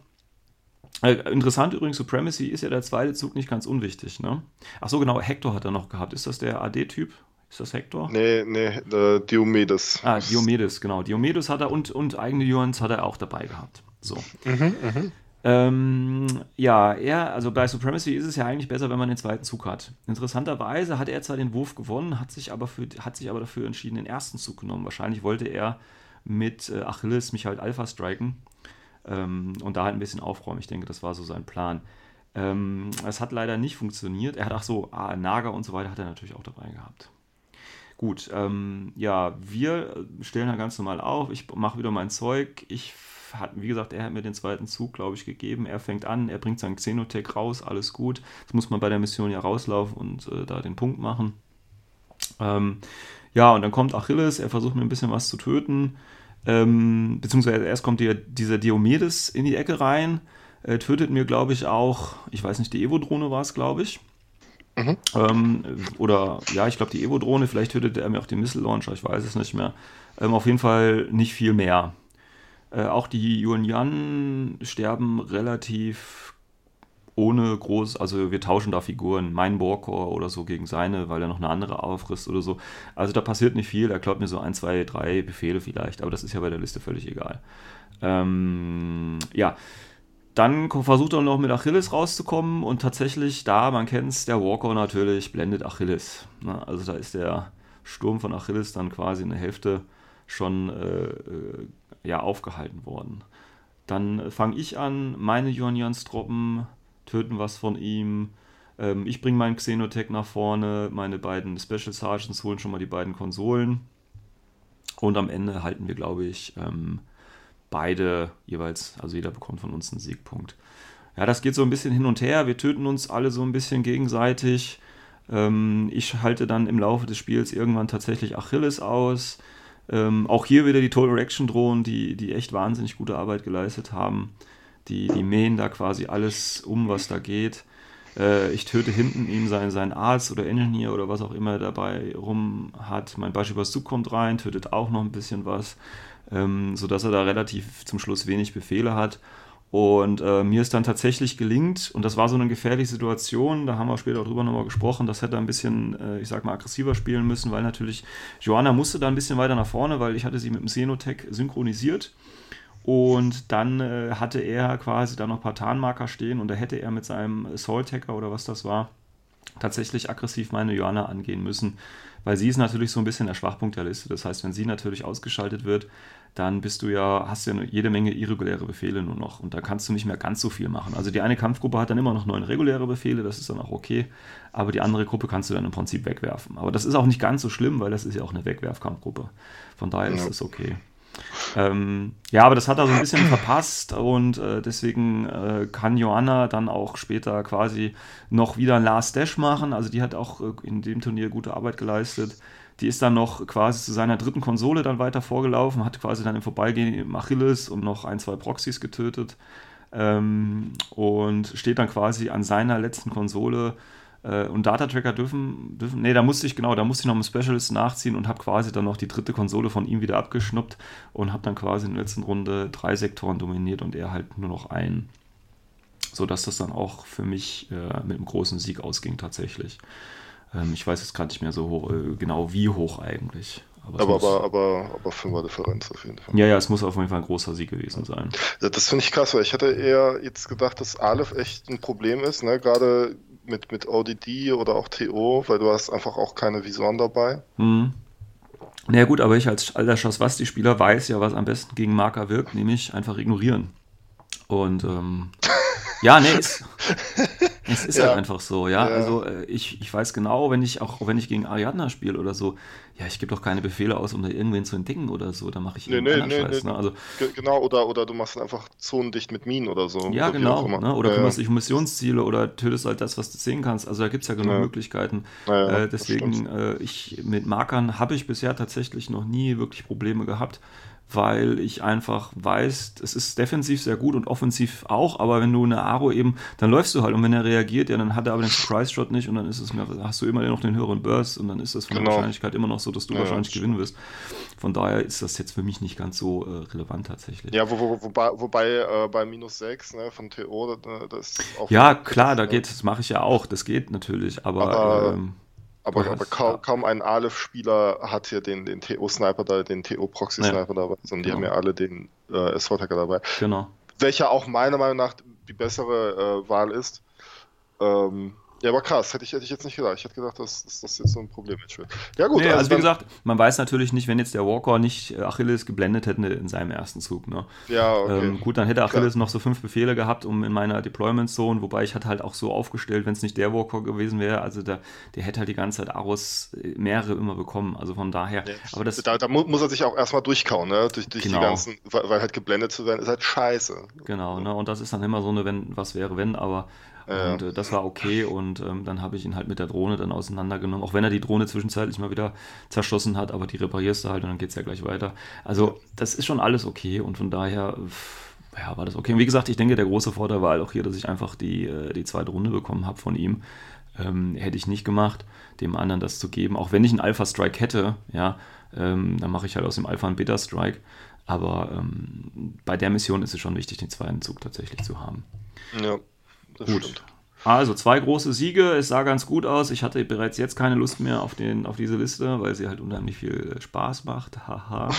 Äh, interessant übrigens, Supremacy ist ja der zweite Zug nicht ganz unwichtig, ne? Ach so, genau, Hector hat er noch gehabt. Ist das der AD-Typ? Ist das Hector? Nee, nee, Diomedes. Ah, Diomedes, genau. Diomedes hat er und, und eigene Johanns hat er auch dabei gehabt. So. Mhm, mh. ähm, ja, er, also bei Supremacy ist es ja eigentlich besser, wenn man den zweiten Zug hat. Interessanterweise hat er zwar den Wurf gewonnen, hat sich aber, für, hat sich aber dafür entschieden, den ersten Zug genommen. Wahrscheinlich wollte er mit äh, Achilles mich halt Alpha striken ähm, und da halt ein bisschen aufräumen. Ich denke, das war so sein Plan. Ähm, es hat leider nicht funktioniert. Er hat auch so ah, Naga und so weiter hat er natürlich auch dabei gehabt. Gut, ähm, ja, wir stellen da ganz normal auf. Ich mache wieder mein Zeug. Ich hat, wie gesagt, er hat mir den zweiten Zug, glaube ich, gegeben. Er fängt an, er bringt seinen Xenotech raus, alles gut. Das muss man bei der Mission ja rauslaufen und äh, da den Punkt machen. Ähm, ja, und dann kommt Achilles, er versucht mir ein bisschen was zu töten. Ähm, beziehungsweise erst kommt die, dieser Diomedes in die Ecke rein, äh, tötet mir, glaube ich, auch, ich weiß nicht, die Evo-Drohne war es, glaube ich. Mhm. Ähm, oder ja, ich glaube die Evo-Drohne, vielleicht tötet er mir auch den Missile-Launcher, ich weiß es nicht mehr. Ähm, auf jeden Fall nicht viel mehr. Äh, auch die Yuan Yan sterben relativ ohne groß, also wir tauschen da Figuren, mein Borkor oder so gegen seine, weil er noch eine andere auffrisst oder so. Also da passiert nicht viel, er glaubt mir so ein, zwei, drei Befehle vielleicht, aber das ist ja bei der Liste völlig egal. Ähm, ja, dann versucht er noch mit Achilles rauszukommen und tatsächlich da, man kennt es, der Walker natürlich blendet Achilles. Ne? Also da ist der Sturm von Achilles dann quasi eine Hälfte schon äh, äh ja, aufgehalten worden. Dann fange ich an, meine Jonians Truppen töten was von ihm. Ähm, ich bringe meinen Xenotech nach vorne, meine beiden Special Sergeants holen schon mal die beiden Konsolen. Und am Ende halten wir, glaube ich, ähm, beide jeweils, also jeder bekommt von uns einen Siegpunkt. Ja, das geht so ein bisschen hin und her. Wir töten uns alle so ein bisschen gegenseitig. Ähm, ich halte dann im Laufe des Spiels irgendwann tatsächlich Achilles aus. Ähm, auch hier wieder die Total Reaction Drohnen, die, die echt wahnsinnig gute Arbeit geleistet haben. Die, die mähen da quasi alles um, was da geht. Äh, ich töte hinten ihm seinen, seinen Arzt oder Engineer oder was auch immer dabei rum hat. Mein Bashibas kommt rein, tötet auch noch ein bisschen was ähm, sodass er da relativ zum Schluss wenig Befehle hat. Und äh, mir ist dann tatsächlich gelingt, und das war so eine gefährliche Situation, da haben wir später auch drüber nochmal gesprochen, das hätte er ein bisschen, äh, ich sag mal, aggressiver spielen müssen, weil natürlich Joanna musste da ein bisschen weiter nach vorne, weil ich hatte sie mit dem Xenotech synchronisiert. Und dann äh, hatte er quasi da noch ein paar Tarnmarker stehen und da hätte er mit seinem Assault-Hacker oder was das war, tatsächlich aggressiv meine Joanna angehen müssen, weil sie ist natürlich so ein bisschen der Schwachpunkt der Liste. Das heißt, wenn sie natürlich ausgeschaltet wird, dann bist du ja, hast ja jede Menge irreguläre Befehle nur noch und da kannst du nicht mehr ganz so viel machen. Also die eine Kampfgruppe hat dann immer noch neun reguläre Befehle, das ist dann auch okay, aber die andere Gruppe kannst du dann im Prinzip wegwerfen. Aber das ist auch nicht ganz so schlimm, weil das ist ja auch eine Wegwerfkampfgruppe. Von daher ist das okay. Ähm, ja, aber das hat er so ein bisschen verpasst und äh, deswegen äh, kann Joanna dann auch später quasi noch wieder ein Last Dash machen. Also die hat auch äh, in dem Turnier gute Arbeit geleistet. Die ist dann noch quasi zu seiner dritten Konsole dann weiter vorgelaufen, hat quasi dann im Vorbeigehen Achilles und noch ein, zwei Proxys getötet ähm, und steht dann quasi an seiner letzten Konsole. Äh, und Data-Tracker dürfen, dürfen, nee, da musste ich, genau, da musste ich noch einen Specialist nachziehen und habe quasi dann noch die dritte Konsole von ihm wieder abgeschnuppt und habe dann quasi in der letzten Runde drei Sektoren dominiert und er halt nur noch einen. Sodass das dann auch für mich äh, mit einem großen Sieg ausging tatsächlich. Ähm, ich weiß jetzt gerade nicht mehr so hoch, äh, genau wie hoch eigentlich. Aber, aber, aber, aber, aber Fünfer Differenz auf jeden Fall. Ja, ja, es muss auf jeden Fall ein großer Sieg gewesen sein. Das, das finde ich krass, weil ich hatte eher jetzt gedacht, dass Aleph echt ein Problem ist, ne? gerade mit, mit ODD oder auch TO, weil du hast einfach auch keine Visoren dabei. Mhm. Na ja, gut, aber ich als alter Schaswasti-Spieler weiß ja, was am besten gegen Marker wirkt, nämlich einfach ignorieren. Und ähm, Ja, nee, es, es ist ja. halt einfach so, ja. ja. Also äh, ich, ich weiß genau, wenn ich auch wenn ich gegen Ariadna spiele oder so, ja, ich gebe doch keine Befehle aus, um da irgendwen zu entdecken oder so. Da mache ich nee, nee, nee, Scheiß, nee. Ne? Also, genau, oder, oder du machst einfach zonendicht mit Minen oder so. Ja, oder genau. Ne? Oder ja, kümmerst dich um Missionsziele oder tötest halt das, was du sehen kannst. Also da gibt es ja genug Möglichkeiten. Äh, deswegen, äh, ich mit Markern habe ich bisher tatsächlich noch nie wirklich Probleme gehabt weil ich einfach weiß, es ist defensiv sehr gut und offensiv auch, aber wenn du eine Aro eben, dann läufst du halt und wenn er reagiert, ja, dann hat er aber den Surprise-Shot nicht und dann ist es mehr, hast du immer noch den höheren Burst und dann ist das von genau. der Wahrscheinlichkeit immer noch so, dass du ja, wahrscheinlich gewinnen wirst. Von daher ist das jetzt für mich nicht ganz so äh, relevant tatsächlich. Ja, wo, wo, wobei, wobei äh, bei minus 6 ne, von TO, das ist auch. Ja, klar, da geht, das mache ich ja auch, das geht natürlich, aber. aber ähm, aber, aber kaum, ja. kaum, ein Aleph-Spieler hat hier den, den TO-Sniper da, den TO-Proxy-Sniper ja. dabei, sondern die genau. haben ja alle den äh, Assault-Hacker dabei. Genau. Welcher auch meiner Meinung nach die bessere äh, Wahl ist. Ähm, ja, aber krass, hätte ich, hätte ich jetzt nicht gedacht. Ich hätte gedacht, dass, dass das jetzt so ein Problem wird. Ja, gut. Nee, also, also wie gesagt, man weiß natürlich nicht, wenn jetzt der Walker nicht äh, Achilles geblendet hätte in seinem ersten Zug. Ne? Ja, okay. Ähm, gut, dann hätte Achilles Klar. noch so fünf Befehle gehabt, um in meiner Deployment Zone, wobei ich hatte halt auch so aufgestellt, wenn es nicht der Walker gewesen wäre, also der, der hätte halt die ganze Zeit Aros äh, mehrere immer bekommen. Also von daher. Ja. Aber das, da, da, muss er sich auch erstmal durchkauen, ne? Durch, durch genau. die ganzen, weil, weil, halt geblendet zu werden, ist halt scheiße. Genau, ne? Und das ist dann immer so eine, wenn, was wäre, wenn, aber ja. Und äh, das war okay und ähm, dann habe ich ihn halt mit der Drohne dann auseinandergenommen, auch wenn er die Drohne zwischenzeitlich mal wieder zerschossen hat, aber die reparierst du halt und dann geht es ja gleich weiter. Also das ist schon alles okay und von daher ja, war das okay. Und wie gesagt, ich denke, der große Vorteil war halt auch hier, dass ich einfach die, äh, die zweite Runde bekommen habe von ihm. Ähm, hätte ich nicht gemacht, dem anderen das zu geben. Auch wenn ich einen Alpha-Strike hätte, ja, ähm, dann mache ich halt aus dem Alpha einen Beta-Strike. Aber ähm, bei der Mission ist es schon wichtig, den zweiten Zug tatsächlich zu haben. Ja das gut. Stimmt. Also zwei große Siege, es sah ganz gut aus. Ich hatte bereits jetzt keine Lust mehr auf, den, auf diese Liste, weil sie halt unheimlich viel Spaß macht. Haha.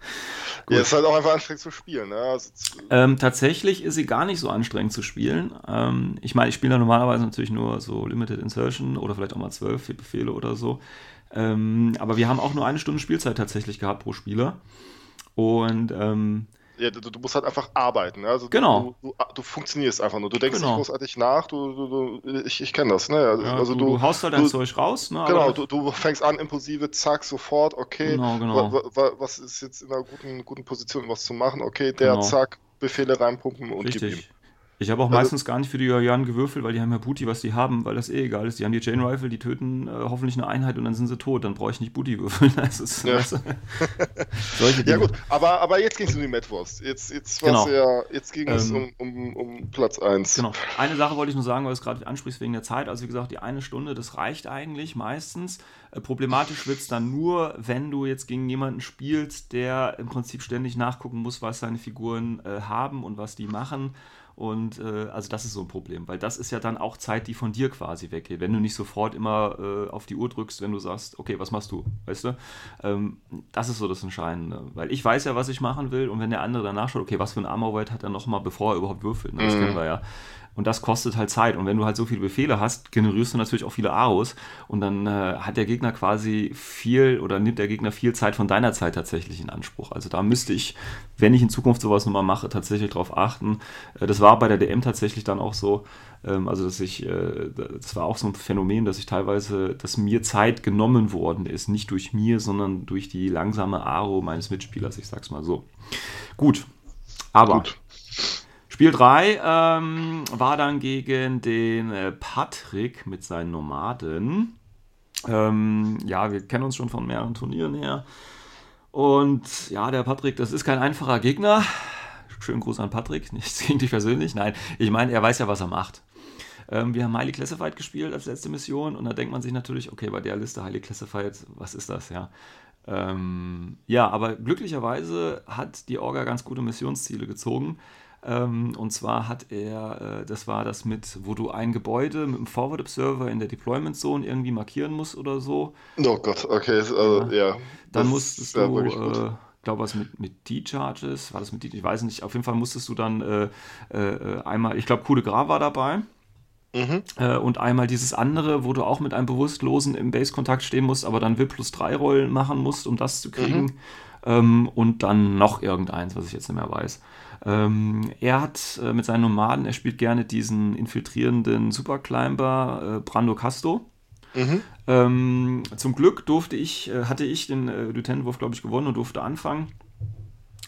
ja, ist halt auch einfach anstrengend zu spielen. Ne? Also, ähm, tatsächlich ist sie gar nicht so anstrengend zu spielen. Ähm, ich meine, ich spiele da normalerweise natürlich nur so Limited Insertion oder vielleicht auch mal zwölf Befehle oder so. Ähm, aber wir haben auch nur eine Stunde Spielzeit tatsächlich gehabt pro Spieler. Und ähm, ja, du, du, musst halt einfach arbeiten. Ne? Also genau. Du, du, du, funktionierst einfach nur. Du denkst genau. nicht großartig nach. Du, ich ich kenne das. Ne? Also, ja, also du, haust halt dein Zeug raus. Ne? Genau, du, fängst an, impulsive, zack, sofort, okay. Genau, genau. Wa, wa, was ist jetzt in einer guten, guten Position, was zu machen? Okay, der, genau. zack, Befehle reinpumpen und Richtig. gib ihm. Ich habe auch also, meistens gar nicht für die Julianen gewürfelt, weil die haben ja Booty, was die haben, weil das eh egal ist. Die haben die Chain Rifle, die töten äh, hoffentlich eine Einheit und dann sind sie tot. Dann brauche ich nicht Booty würfeln. Das ist, ja. du, ja gut, aber, aber jetzt ging es um die Madwurst. Jetzt, jetzt, genau. ja, jetzt ging es ähm, um, um, um Platz 1. Genau. Eine Sache wollte ich nur sagen, weil du es gerade ansprichst wegen der Zeit. Also wie gesagt, die eine Stunde, das reicht eigentlich meistens. Äh, problematisch wird es dann nur, wenn du jetzt gegen jemanden spielst, der im Prinzip ständig nachgucken muss, was seine Figuren äh, haben und was die machen und äh, also das ist so ein Problem, weil das ist ja dann auch Zeit, die von dir quasi weggeht. Wenn du nicht sofort immer äh, auf die Uhr drückst, wenn du sagst, okay, was machst du? Weißt du? Ähm, das ist so das Entscheidende. Weil ich weiß ja, was ich machen will und wenn der andere danach schaut, okay, was für ein Armorweight hat er nochmal, bevor er überhaupt würfelt. Ne? Das mhm. kennen wir ja. Und das kostet halt Zeit. Und wenn du halt so viele Befehle hast, generierst du natürlich auch viele Aros. Und dann äh, hat der Gegner quasi viel oder nimmt der Gegner viel Zeit von deiner Zeit tatsächlich in Anspruch. Also da müsste ich, wenn ich in Zukunft sowas nochmal mache, tatsächlich darauf achten. Äh, das war bei der DM tatsächlich dann auch so. Ähm, also dass ich, äh, das war auch so ein Phänomen, dass ich teilweise, dass mir Zeit genommen worden ist. Nicht durch mir, sondern durch die langsame Aro meines Mitspielers. Ich sag's mal so. Gut. Aber. Gut. Spiel 3 ähm, war dann gegen den äh, Patrick mit seinen Nomaden. Ähm, ja, wir kennen uns schon von mehreren Turnieren her. Und ja, der Patrick, das ist kein einfacher Gegner. Schönen Gruß an Patrick, nichts gegen dich persönlich. Nein, ich meine, er weiß ja, was er macht. Ähm, wir haben Highly Classified gespielt als letzte Mission und da denkt man sich natürlich, okay, bei der Liste Highly Classified, was ist das, ja? Ähm, ja, aber glücklicherweise hat die Orga ganz gute Missionsziele gezogen. Ähm, und zwar hat er, äh, das war das mit, wo du ein Gebäude mit einem Forward Observer in der Deployment Zone irgendwie markieren musst oder so. Oh Gott, okay, also, ja. ja Dann musstest du, äh, glaube was mit, mit D-Charges, war das mit D, ich weiß nicht, auf jeden Fall musstest du dann äh, äh, einmal, ich glaube, Coup de Gras war dabei. Mhm. Äh, und einmal dieses andere, wo du auch mit einem Bewusstlosen im Base-Kontakt stehen musst, aber dann W plus 3 Rollen machen musst, um das zu kriegen. Mhm. Ähm, und dann noch irgendeins, was ich jetzt nicht mehr weiß. Ähm, er hat äh, mit seinen Nomaden, er spielt gerne diesen infiltrierenden Superclimber äh, Brando Casto. Mhm. Ähm, zum Glück durfte ich, äh, hatte ich den äh, Lieutenant-Wurf, glaube ich, gewonnen und durfte anfangen.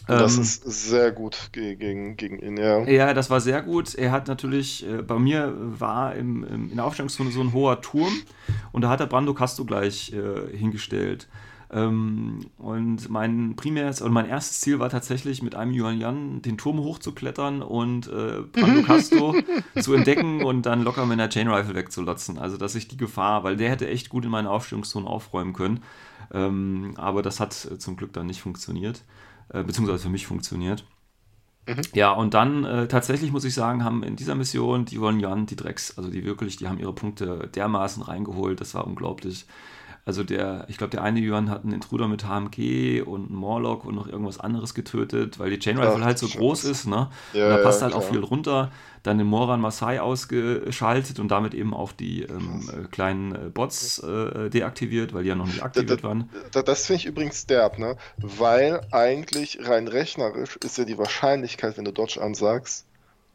Das ähm, ist sehr gut gegen, gegen ihn, ja. Ja, das war sehr gut. Er hat natürlich, äh, bei mir war im, im, in der Aufstellungszone so ein hoher Turm und da hat er Brando Casto gleich äh, hingestellt. Ähm, und mein primäres oder mein erstes Ziel war tatsächlich mit einem Yuan Yan den Turm hochzuklettern und äh, Brando Casto zu entdecken und dann locker mit einer Chain Rifle wegzulotzen. Also, dass ich die Gefahr, weil der hätte echt gut in meine Aufstellungszone aufräumen können. Ähm, aber das hat äh, zum Glück dann nicht funktioniert äh, beziehungsweise für mich funktioniert. Mhm. Ja, und dann äh, tatsächlich muss ich sagen, haben in dieser Mission die Ron Yan, die Drecks, also die wirklich, die haben ihre Punkte dermaßen reingeholt, das war unglaublich. Also der, ich glaube, der eine Yuan hat einen Intruder mit HMG und einen Morlock und noch irgendwas anderes getötet, weil die Chain Rifle halt so groß ist, ne? Ja, und da passt ja, halt klar. auch viel runter. Dann den Moran Masai ausgeschaltet und damit eben auch die ähm, äh, kleinen äh, Bots äh, deaktiviert, weil die ja noch nicht aktiviert da, waren. Da, das finde ich übrigens derb, ne? Weil eigentlich rein rechnerisch ist ja die Wahrscheinlichkeit, wenn du Dodge ansagst,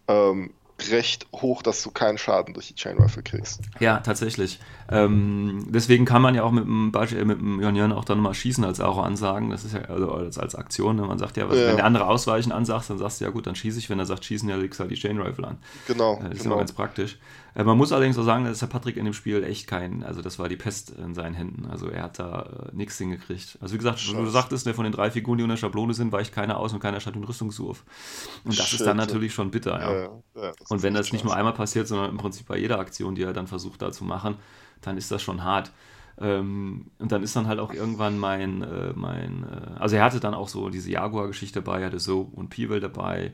ähm, recht hoch, dass du keinen Schaden durch die Chain Rifle kriegst. Ja, tatsächlich. Ähm, deswegen kann man ja auch mit dem Beispiel, mit dem Yon auch dann mal schießen als Aro ansagen. Das ist ja also als, als Aktion. Ne? Man sagt ja, was, ja, wenn der andere ausweichen ansagt, dann sagst du ja gut, dann schieße ich. Wenn er sagt schießen, ja legst du halt die Chain Rifle an. Genau. Äh, das ist genau. immer ganz praktisch. Äh, man muss allerdings auch sagen, dass der Patrick in dem Spiel echt kein, also das war die Pest in seinen Händen. Also er hat da äh, nichts hingekriegt. Also wie gesagt, Scheiße. du sagtest, ne, von den drei Figuren, die unter Schablone sind, weicht keiner aus und keiner statt einen Rüstungswurf. Und das Shit. ist dann natürlich schon bitter, ja. ja, ja und wenn das nicht nur einmal passiert, sondern im Prinzip bei jeder Aktion, die er dann versucht da zu machen, dann ist das schon hart. Ähm, und dann ist dann halt auch irgendwann mein, äh, mein äh, also er hatte dann auch so diese Jaguar-Geschichte dabei, er hatte so und Peewell dabei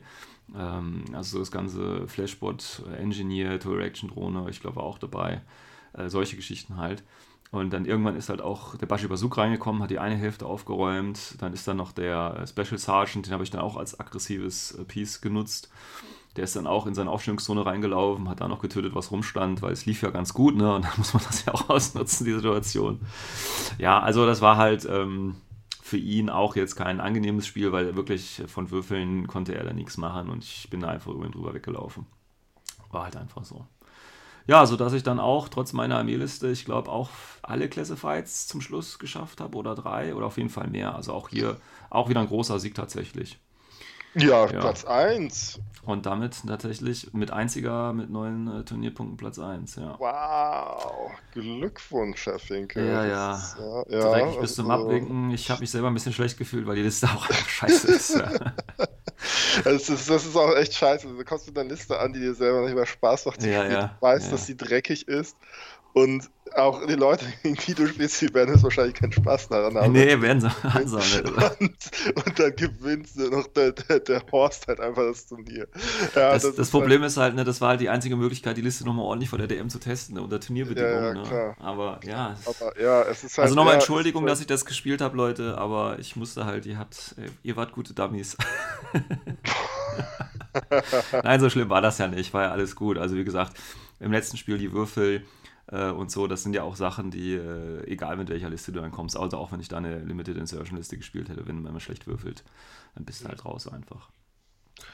ähm, also das ganze Flashbot, äh, Engineer, Tool Reaction Drohne, ich glaube auch dabei. Äh, solche Geschichten halt. Und dann irgendwann ist halt auch der Bashi Bazuk reingekommen, hat die eine Hälfte aufgeräumt. Dann ist dann noch der Special Sergeant, den habe ich dann auch als aggressives äh, Piece genutzt. Der ist dann auch in seine Aufstellungszone reingelaufen, hat da noch getötet, was rumstand, weil es lief ja ganz gut, ne? Und dann muss man das ja auch ausnutzen, die Situation. Ja, also das war halt, ähm, für ihn auch jetzt kein angenehmes Spiel, weil wirklich von Würfeln konnte er da nichts machen und ich bin da einfach über ihn drüber weggelaufen. War halt einfach so. Ja, sodass ich dann auch trotz meiner Armeeliste, ich glaube, auch alle Classifieds zum Schluss geschafft habe oder drei oder auf jeden Fall mehr. Also auch hier auch wieder ein großer Sieg tatsächlich. Ja, ja. Platz 1. Und damit tatsächlich mit einziger, mit neun äh, Turnierpunkten Platz 1, ja. Wow, Glückwunsch, Herr Finke. Ja, ja. Ist, ja, ja Direkt bis also, zum Abwinken. Ich habe mich selber ein bisschen schlecht gefühlt, weil die Liste auch scheiße ist. Ja. das, ist das ist auch echt scheiße. Du kommst mit einer Liste an, die dir selber nicht mehr Spaß macht. Ja, ja. Du weißt, dass sie dreckig ist und auch die Leute, die du spielst, die werden es wahrscheinlich keinen Spaß daran haben. Nee, werden sie handsam. und, und dann gewinnst du noch der, der, der, Horst halt einfach das Turnier. Ja, das, das, das Problem halt, ist halt, ne, das war halt die einzige Möglichkeit, die Liste nochmal ordentlich vor der DM zu testen, ne, unter Turnierbedingungen. Ja, ja, ne? Aber ja. Aber, ja es ist halt, also nochmal Entschuldigung, dass ich das gespielt habe, Leute, aber ich musste halt, ihr habt, ihr wart gute Dummies. Nein, so schlimm war das ja nicht, war ja alles gut. Also wie gesagt, im letzten Spiel die Würfel äh, und so. Das sind ja auch Sachen, die, äh, egal mit welcher Liste du dann kommst, also auch wenn ich da eine Limited Insertion Liste gespielt hätte, wenn man schlecht würfelt, dann bist du halt raus einfach.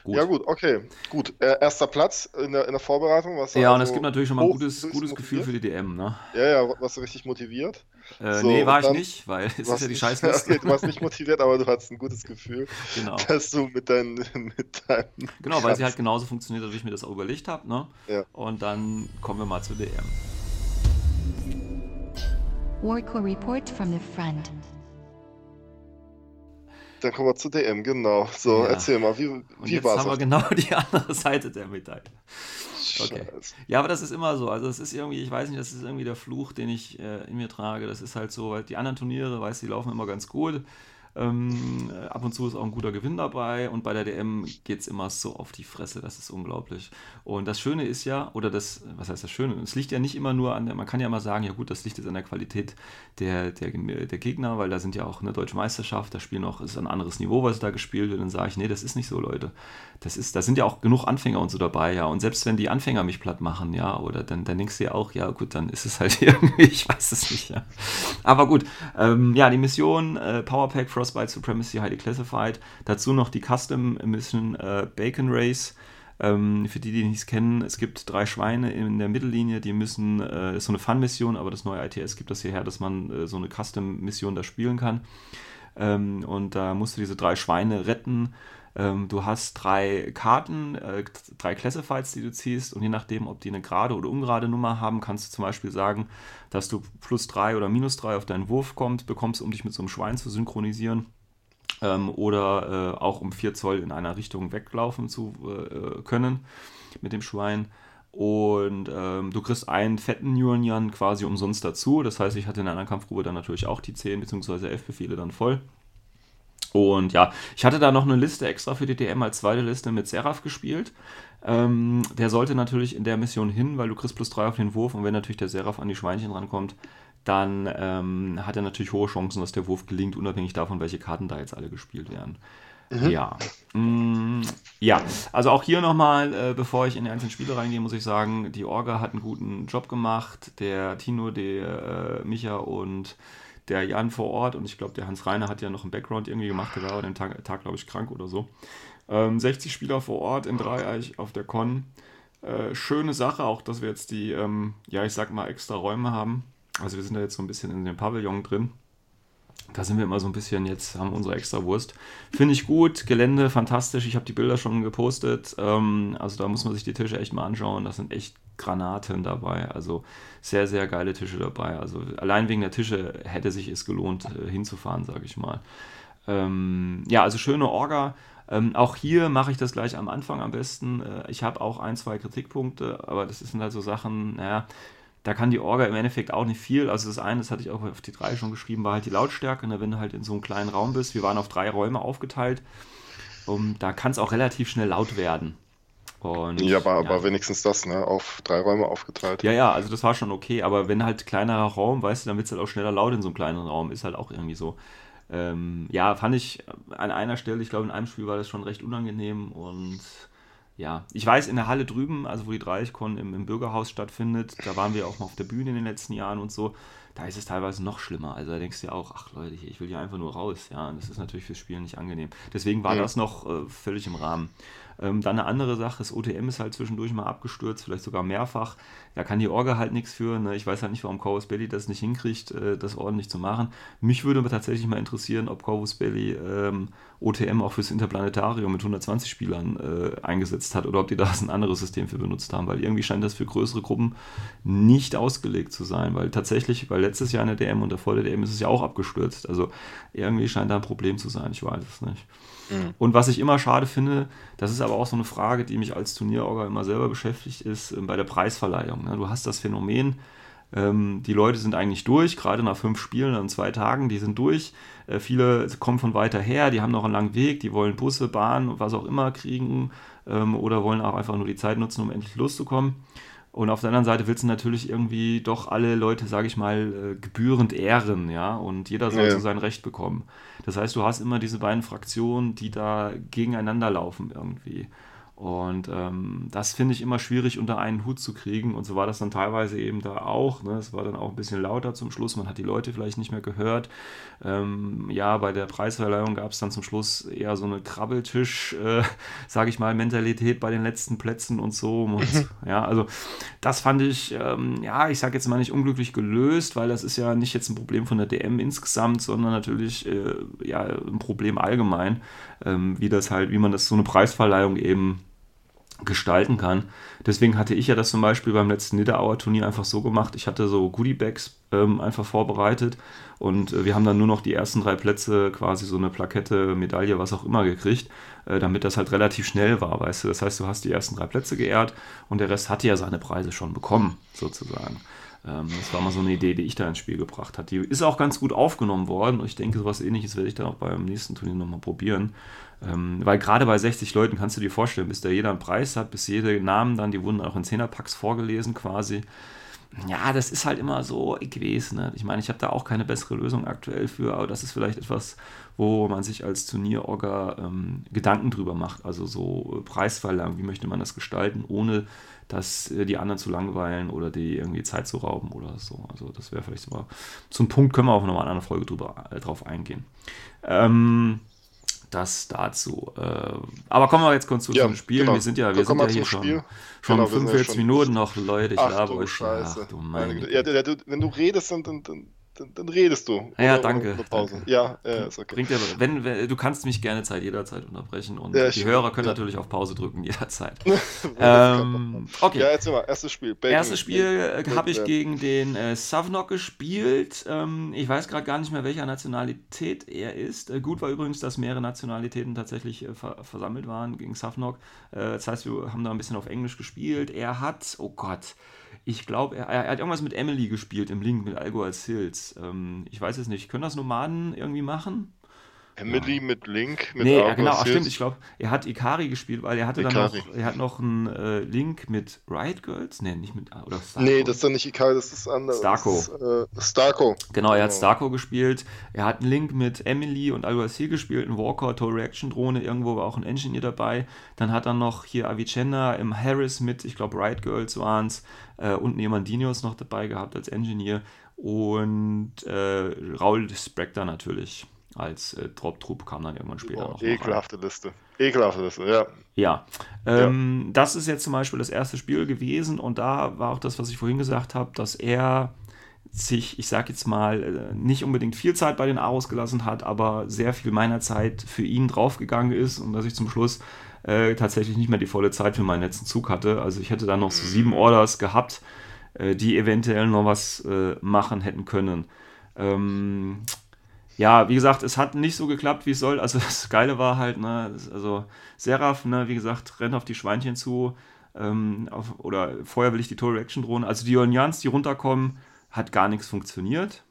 Gut. Ja, gut, okay. Gut. Äh, erster Platz in der, in der Vorbereitung. Was ja, also und es gibt natürlich schon mal ein gutes, gutes Gefühl für die DM, ne? Ja, ja, was richtig motiviert. Äh, so, nee, war ich nicht, weil es ist ja die Scheißliste. okay, du warst nicht motiviert, aber du hattest ein gutes Gefühl, genau. dass du mit, dein, mit deinem. Genau, weil sie halt genauso funktioniert, wie ich mir das auch überlegt habe, ne? Ja. Und dann kommen wir mal zur DM. Warco Report from the front. Dann kommen wir zur DM, genau. So, ja. erzähl mal, wie, wie war es? Jetzt haben wir genau die andere Seite der Medaille. Okay. Ja, aber das ist immer so. Also, es ist irgendwie, ich weiß nicht, das ist irgendwie der Fluch, den ich äh, in mir trage. Das ist halt so, weil die anderen Turniere, weißt du, die laufen immer ganz gut. Ähm, ab und zu ist auch ein guter Gewinn dabei und bei der DM geht es immer so auf die Fresse, das ist unglaublich. Und das Schöne ist ja, oder das, was heißt das Schöne? Es liegt ja nicht immer nur an der, man kann ja mal sagen, ja gut, das liegt jetzt an der Qualität der, der, der Gegner, weil da sind ja auch eine deutsche Meisterschaft, das Spiel noch ist ein anderes Niveau, was da gespielt wird. Dann sage ich, nee, das ist nicht so, Leute. Das ist, da sind ja auch genug Anfänger und so dabei, ja. Und selbst wenn die Anfänger mich platt machen, ja, oder dann, dann denkst du ja auch, ja gut, dann ist es halt irgendwie, ich weiß es nicht, ja. Aber gut, ähm, ja, die Mission äh, Powerpack Frost Taros by Supremacy Highly Classified. Dazu noch die Custom Mission äh, Bacon Race. Ähm, für die, die nichts kennen, es gibt drei Schweine in der Mittellinie, die müssen, äh, ist so eine Fun-Mission, aber das neue ITS gibt das hierher, dass man äh, so eine Custom-Mission da spielen kann. Ähm, und da musst du diese drei Schweine retten ähm, du hast drei Karten, äh, drei Classifieds, die du ziehst und je nachdem, ob die eine gerade oder ungerade Nummer haben, kannst du zum Beispiel sagen, dass du plus drei oder minus drei auf deinen Wurf kommst, bekommst, um dich mit so einem Schwein zu synchronisieren. Ähm, oder äh, auch um vier Zoll in einer Richtung weglaufen zu äh, können mit dem Schwein. Und ähm, du kriegst einen fetten Union quasi umsonst dazu. Das heißt, ich hatte in einer Kampfprobe dann natürlich auch die 10 bzw. 11 Befehle dann voll. Und ja, ich hatte da noch eine Liste extra für die DM als zweite Liste mit Seraph gespielt. Ähm, der sollte natürlich in der Mission hin, weil du kriegst plus 3 auf den Wurf und wenn natürlich der Seraph an die Schweinchen rankommt, dann ähm, hat er natürlich hohe Chancen, dass der Wurf gelingt, unabhängig davon, welche Karten da jetzt alle gespielt werden. Mhm. Ja. Mm, ja, also auch hier nochmal, äh, bevor ich in die einzelnen Spiele reingehe, muss ich sagen, die Orga hat einen guten Job gemacht. Der Tino, der äh, Micha und der Jan vor Ort und ich glaube, der Hans Reiner hat ja noch einen Background irgendwie gemacht, der war aber den Tag, Tag glaube ich, krank oder so. Ähm, 60 Spieler vor Ort in Dreieich auf der Con. Äh, schöne Sache, auch dass wir jetzt die, ähm, ja, ich sag mal, extra Räume haben. Also wir sind da jetzt so ein bisschen in dem Pavillon drin. Da sind wir immer so ein bisschen, jetzt haben unsere extra Wurst. Finde ich gut, Gelände fantastisch. Ich habe die Bilder schon gepostet. Ähm, also da muss man sich die Tische echt mal anschauen. Das sind echt Granaten dabei. Also sehr, sehr geile Tische dabei. Also allein wegen der Tische hätte sich es gelohnt, äh, hinzufahren, sage ich mal. Ähm, ja, also schöne Orga. Ähm, auch hier mache ich das gleich am Anfang am besten. Äh, ich habe auch ein, zwei Kritikpunkte, aber das sind halt so Sachen, naja, da kann die Orga im Endeffekt auch nicht viel. Also das eine, das hatte ich auch auf die drei schon geschrieben, war halt die Lautstärke. Ne? Wenn du halt in so einem kleinen Raum bist, wir waren auf drei Räume aufgeteilt, um, da kann es auch relativ schnell laut werden. Und, ja, aber, ja. aber wenigstens das, ne? Auf drei Räume aufgeteilt. Ja, ja, also das war schon okay, aber wenn halt kleinerer Raum, weißt du, dann wird es halt auch schneller laut in so einem kleinen Raum, ist halt auch irgendwie so. Ähm, ja, fand ich an einer Stelle, ich glaube in einem Spiel war das schon recht unangenehm und ja, ich weiß, in der Halle drüben, also wo die Dreichkon im, im Bürgerhaus stattfindet, da waren wir auch mal auf der Bühne in den letzten Jahren und so, da ist es teilweise noch schlimmer. Also da denkst du ja auch, ach Leute, ich will hier einfach nur raus, ja, und das ist natürlich fürs Spielen nicht angenehm. Deswegen war ja. das noch äh, völlig im Rahmen. Ähm, dann eine andere Sache, das OTM ist halt zwischendurch mal abgestürzt, vielleicht sogar mehrfach. Da kann die Orga halt nichts für. Ne? Ich weiß halt nicht, warum Corvus Belly das nicht hinkriegt, äh, das ordentlich zu machen. Mich würde aber tatsächlich mal interessieren, ob Corvus Belly ähm, OTM auch fürs Interplanetarium mit 120 Spielern äh, eingesetzt hat oder ob die da ein anderes System für benutzt haben, weil irgendwie scheint das für größere Gruppen nicht ausgelegt zu sein, weil tatsächlich, weil letztes Jahr in der DM und davor der DM ist es ja auch abgestürzt. Also irgendwie scheint da ein Problem zu sein, ich weiß es nicht. Mhm. Und was ich immer schade finde, das ist aber auch so eine Frage, die mich als Turnierorga immer selber beschäftigt, ist äh, bei der Preisverleihung. Ne? Du hast das Phänomen, ähm, die Leute sind eigentlich durch, gerade nach fünf Spielen an zwei Tagen, die sind durch. Äh, viele kommen von weiter her, die haben noch einen langen Weg, die wollen Busse, Bahn, was auch immer kriegen ähm, oder wollen auch einfach nur die Zeit nutzen, um endlich loszukommen. Und auf der anderen Seite willst du natürlich irgendwie doch alle Leute, sage ich mal, äh, gebührend ehren, ja, und jeder soll ja. so sein Recht bekommen. Das heißt, du hast immer diese beiden Fraktionen, die da gegeneinander laufen irgendwie. Und ähm, das finde ich immer schwierig unter einen Hut zu kriegen. Und so war das dann teilweise eben da auch. Ne? Es war dann auch ein bisschen lauter zum Schluss. Man hat die Leute vielleicht nicht mehr gehört. Ähm, ja, bei der Preisverleihung gab es dann zum Schluss eher so eine Krabbeltisch, äh, sage ich mal, Mentalität bei den letzten Plätzen und so. Und, mhm. ja, also das fand ich, ähm, ja, ich sage jetzt mal nicht unglücklich gelöst, weil das ist ja nicht jetzt ein Problem von der DM insgesamt, sondern natürlich äh, ja ein Problem allgemein, ähm, wie das halt, wie man das so eine Preisverleihung eben gestalten kann. Deswegen hatte ich ja das zum Beispiel beim letzten Niederauer Turnier einfach so gemacht. Ich hatte so Goodiebags ähm, einfach vorbereitet und äh, wir haben dann nur noch die ersten drei Plätze quasi so eine Plakette, Medaille, was auch immer gekriegt, äh, damit das halt relativ schnell war, weißt du. Das heißt, du hast die ersten drei Plätze geehrt und der Rest hatte ja seine Preise schon bekommen, sozusagen. Ähm, das war mal so eine Idee, die ich da ins Spiel gebracht habe. Die ist auch ganz gut aufgenommen worden und ich denke, sowas ähnliches werde ich dann auch beim nächsten Turnier nochmal probieren. Ähm, weil gerade bei 60 Leuten kannst du dir vorstellen, bis da jeder einen Preis hat, bis jede Namen dann, die wurden auch in 10er-Packs vorgelesen quasi. Ja, das ist halt immer so gewesen. Ne? Ich meine, ich habe da auch keine bessere Lösung aktuell für, aber das ist vielleicht etwas, wo man sich als Turnierorga ähm, Gedanken drüber macht. Also so Preisverlangen, wie möchte man das gestalten, ohne dass äh, die anderen zu langweilen oder die irgendwie Zeit zu rauben oder so. Also das wäre vielleicht so zum Punkt, können wir auch nochmal in einer Folge drüber, äh, drauf eingehen. Ähm, das dazu. Äh, aber kommen wir jetzt kurz zu ja, dem Spiel. Genau. Wir sind ja, wir sind ja hier schon, schon genau, 45 ja schon Minuten noch, Leute. Ich glaube euch. Ach du meine. Ja, wenn du redest, dann, dann, dann, dann redest du. Ja, danke. danke. Ja, ja, ist okay. Bringt ja, wenn, wenn, du kannst mich gerne Zeit jederzeit unterbrechen und ja, die Hörer können ja. natürlich auf Pause drücken jederzeit. ähm, okay. Ja, jetzt mal, erstes Spiel. Bacon. Erstes Spiel äh, habe ich gegen den äh, Savnok gespielt. Ähm, ich weiß gerade gar nicht mehr, welcher Nationalität er ist. Äh, gut war übrigens, dass mehrere Nationalitäten tatsächlich äh, ver versammelt waren gegen Savnok. Äh, das heißt, wir haben da ein bisschen auf Englisch gespielt. Er hat, oh Gott, ich glaube, er, er, hat irgendwas mit Emily gespielt im Link mit Algo als Hills. Ähm, ich weiß es nicht. Können das Nomaden irgendwie machen? Emily ja. mit Link, mit Nee, ja, genau, ach, stimmt, ich glaube, er hat Ikari gespielt, weil er hatte Ikari. dann noch, er hat noch einen äh, Link mit Riot Girls, nee, nicht mit, oder Starco. Nee, das ist dann nicht Ikari, das ist anders. Starco. Ist, äh, Starco. Genau, er hat genau. Starco gespielt, er hat einen Link mit Emily und Alguacil gespielt, einen Walker, Total Reaction Drohne, irgendwo war auch ein Engineer dabei, dann hat er noch hier Avicenna im Harris mit, ich glaube Riot Girls waren es, äh, und Nemandinius noch dabei gehabt als Engineer und äh, Raul Spector natürlich als äh, Drop-Trupp kam dann irgendwann später oh, noch. Ekelhafte Liste. Ekelhafte Liste, ja. Ja. Ähm, ja. Das ist jetzt zum Beispiel das erste Spiel gewesen und da war auch das, was ich vorhin gesagt habe, dass er sich, ich sag jetzt mal, äh, nicht unbedingt viel Zeit bei den Aros gelassen hat, aber sehr viel meiner Zeit für ihn draufgegangen ist und dass ich zum Schluss äh, tatsächlich nicht mehr die volle Zeit für meinen letzten Zug hatte. Also ich hätte dann noch so sieben. Orders gehabt, äh, die eventuell noch was äh, machen hätten können. Ähm, ja, wie gesagt, es hat nicht so geklappt, wie es soll. Also das Geile war halt, ne, also Seraph, ne, wie gesagt, rennt auf die Schweinchen zu. Ähm, auf, oder vorher will ich die Total Reaction Drohne. Also die Onions, die runterkommen, hat gar nichts funktioniert.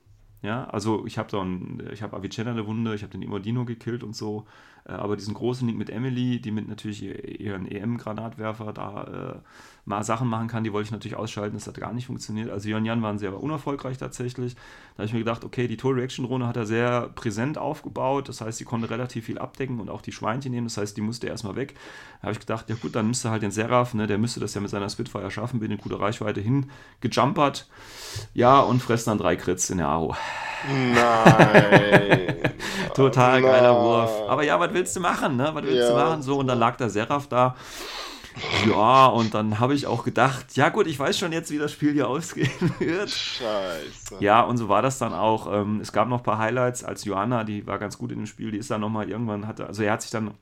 Ja, also ich habe dann, ich habe Avicenna eine Wunde, ich habe den Imodino gekillt und so. Äh, aber diesen großen Link mit Emily, die mit natürlich ihren EM-Granatwerfer da äh, mal Sachen machen kann, die wollte ich natürlich ausschalten. Das hat gar nicht funktioniert. Also Jon Jan waren sehr unerfolgreich tatsächlich. Da habe ich mir gedacht, okay, die Total Reaction Drohne hat er sehr präsent aufgebaut. Das heißt, sie konnte relativ viel abdecken und auch die Schweinchen nehmen. Das heißt, die musste erstmal weg. Da habe ich gedacht, ja gut, dann müsste halt den Seraph, ne, der müsste das ja mit seiner Spitfire schaffen, bin in gute Reichweite hingejumpert. Ja, und fressen dann drei Crits in der Aro. Nein. Total geiler Wurf. Aber ja, was willst du machen, ne? Was willst ja. du machen? So, und dann lag der Seraph da. Ja, und dann habe ich auch gedacht, ja gut, ich weiß schon jetzt, wie das Spiel hier ausgehen wird. Scheiße. Ja, und so war das dann auch. Ähm, es gab noch ein paar Highlights, als Johanna, die war ganz gut in dem Spiel, die ist dann nochmal irgendwann, hatte, also er hat sich dann,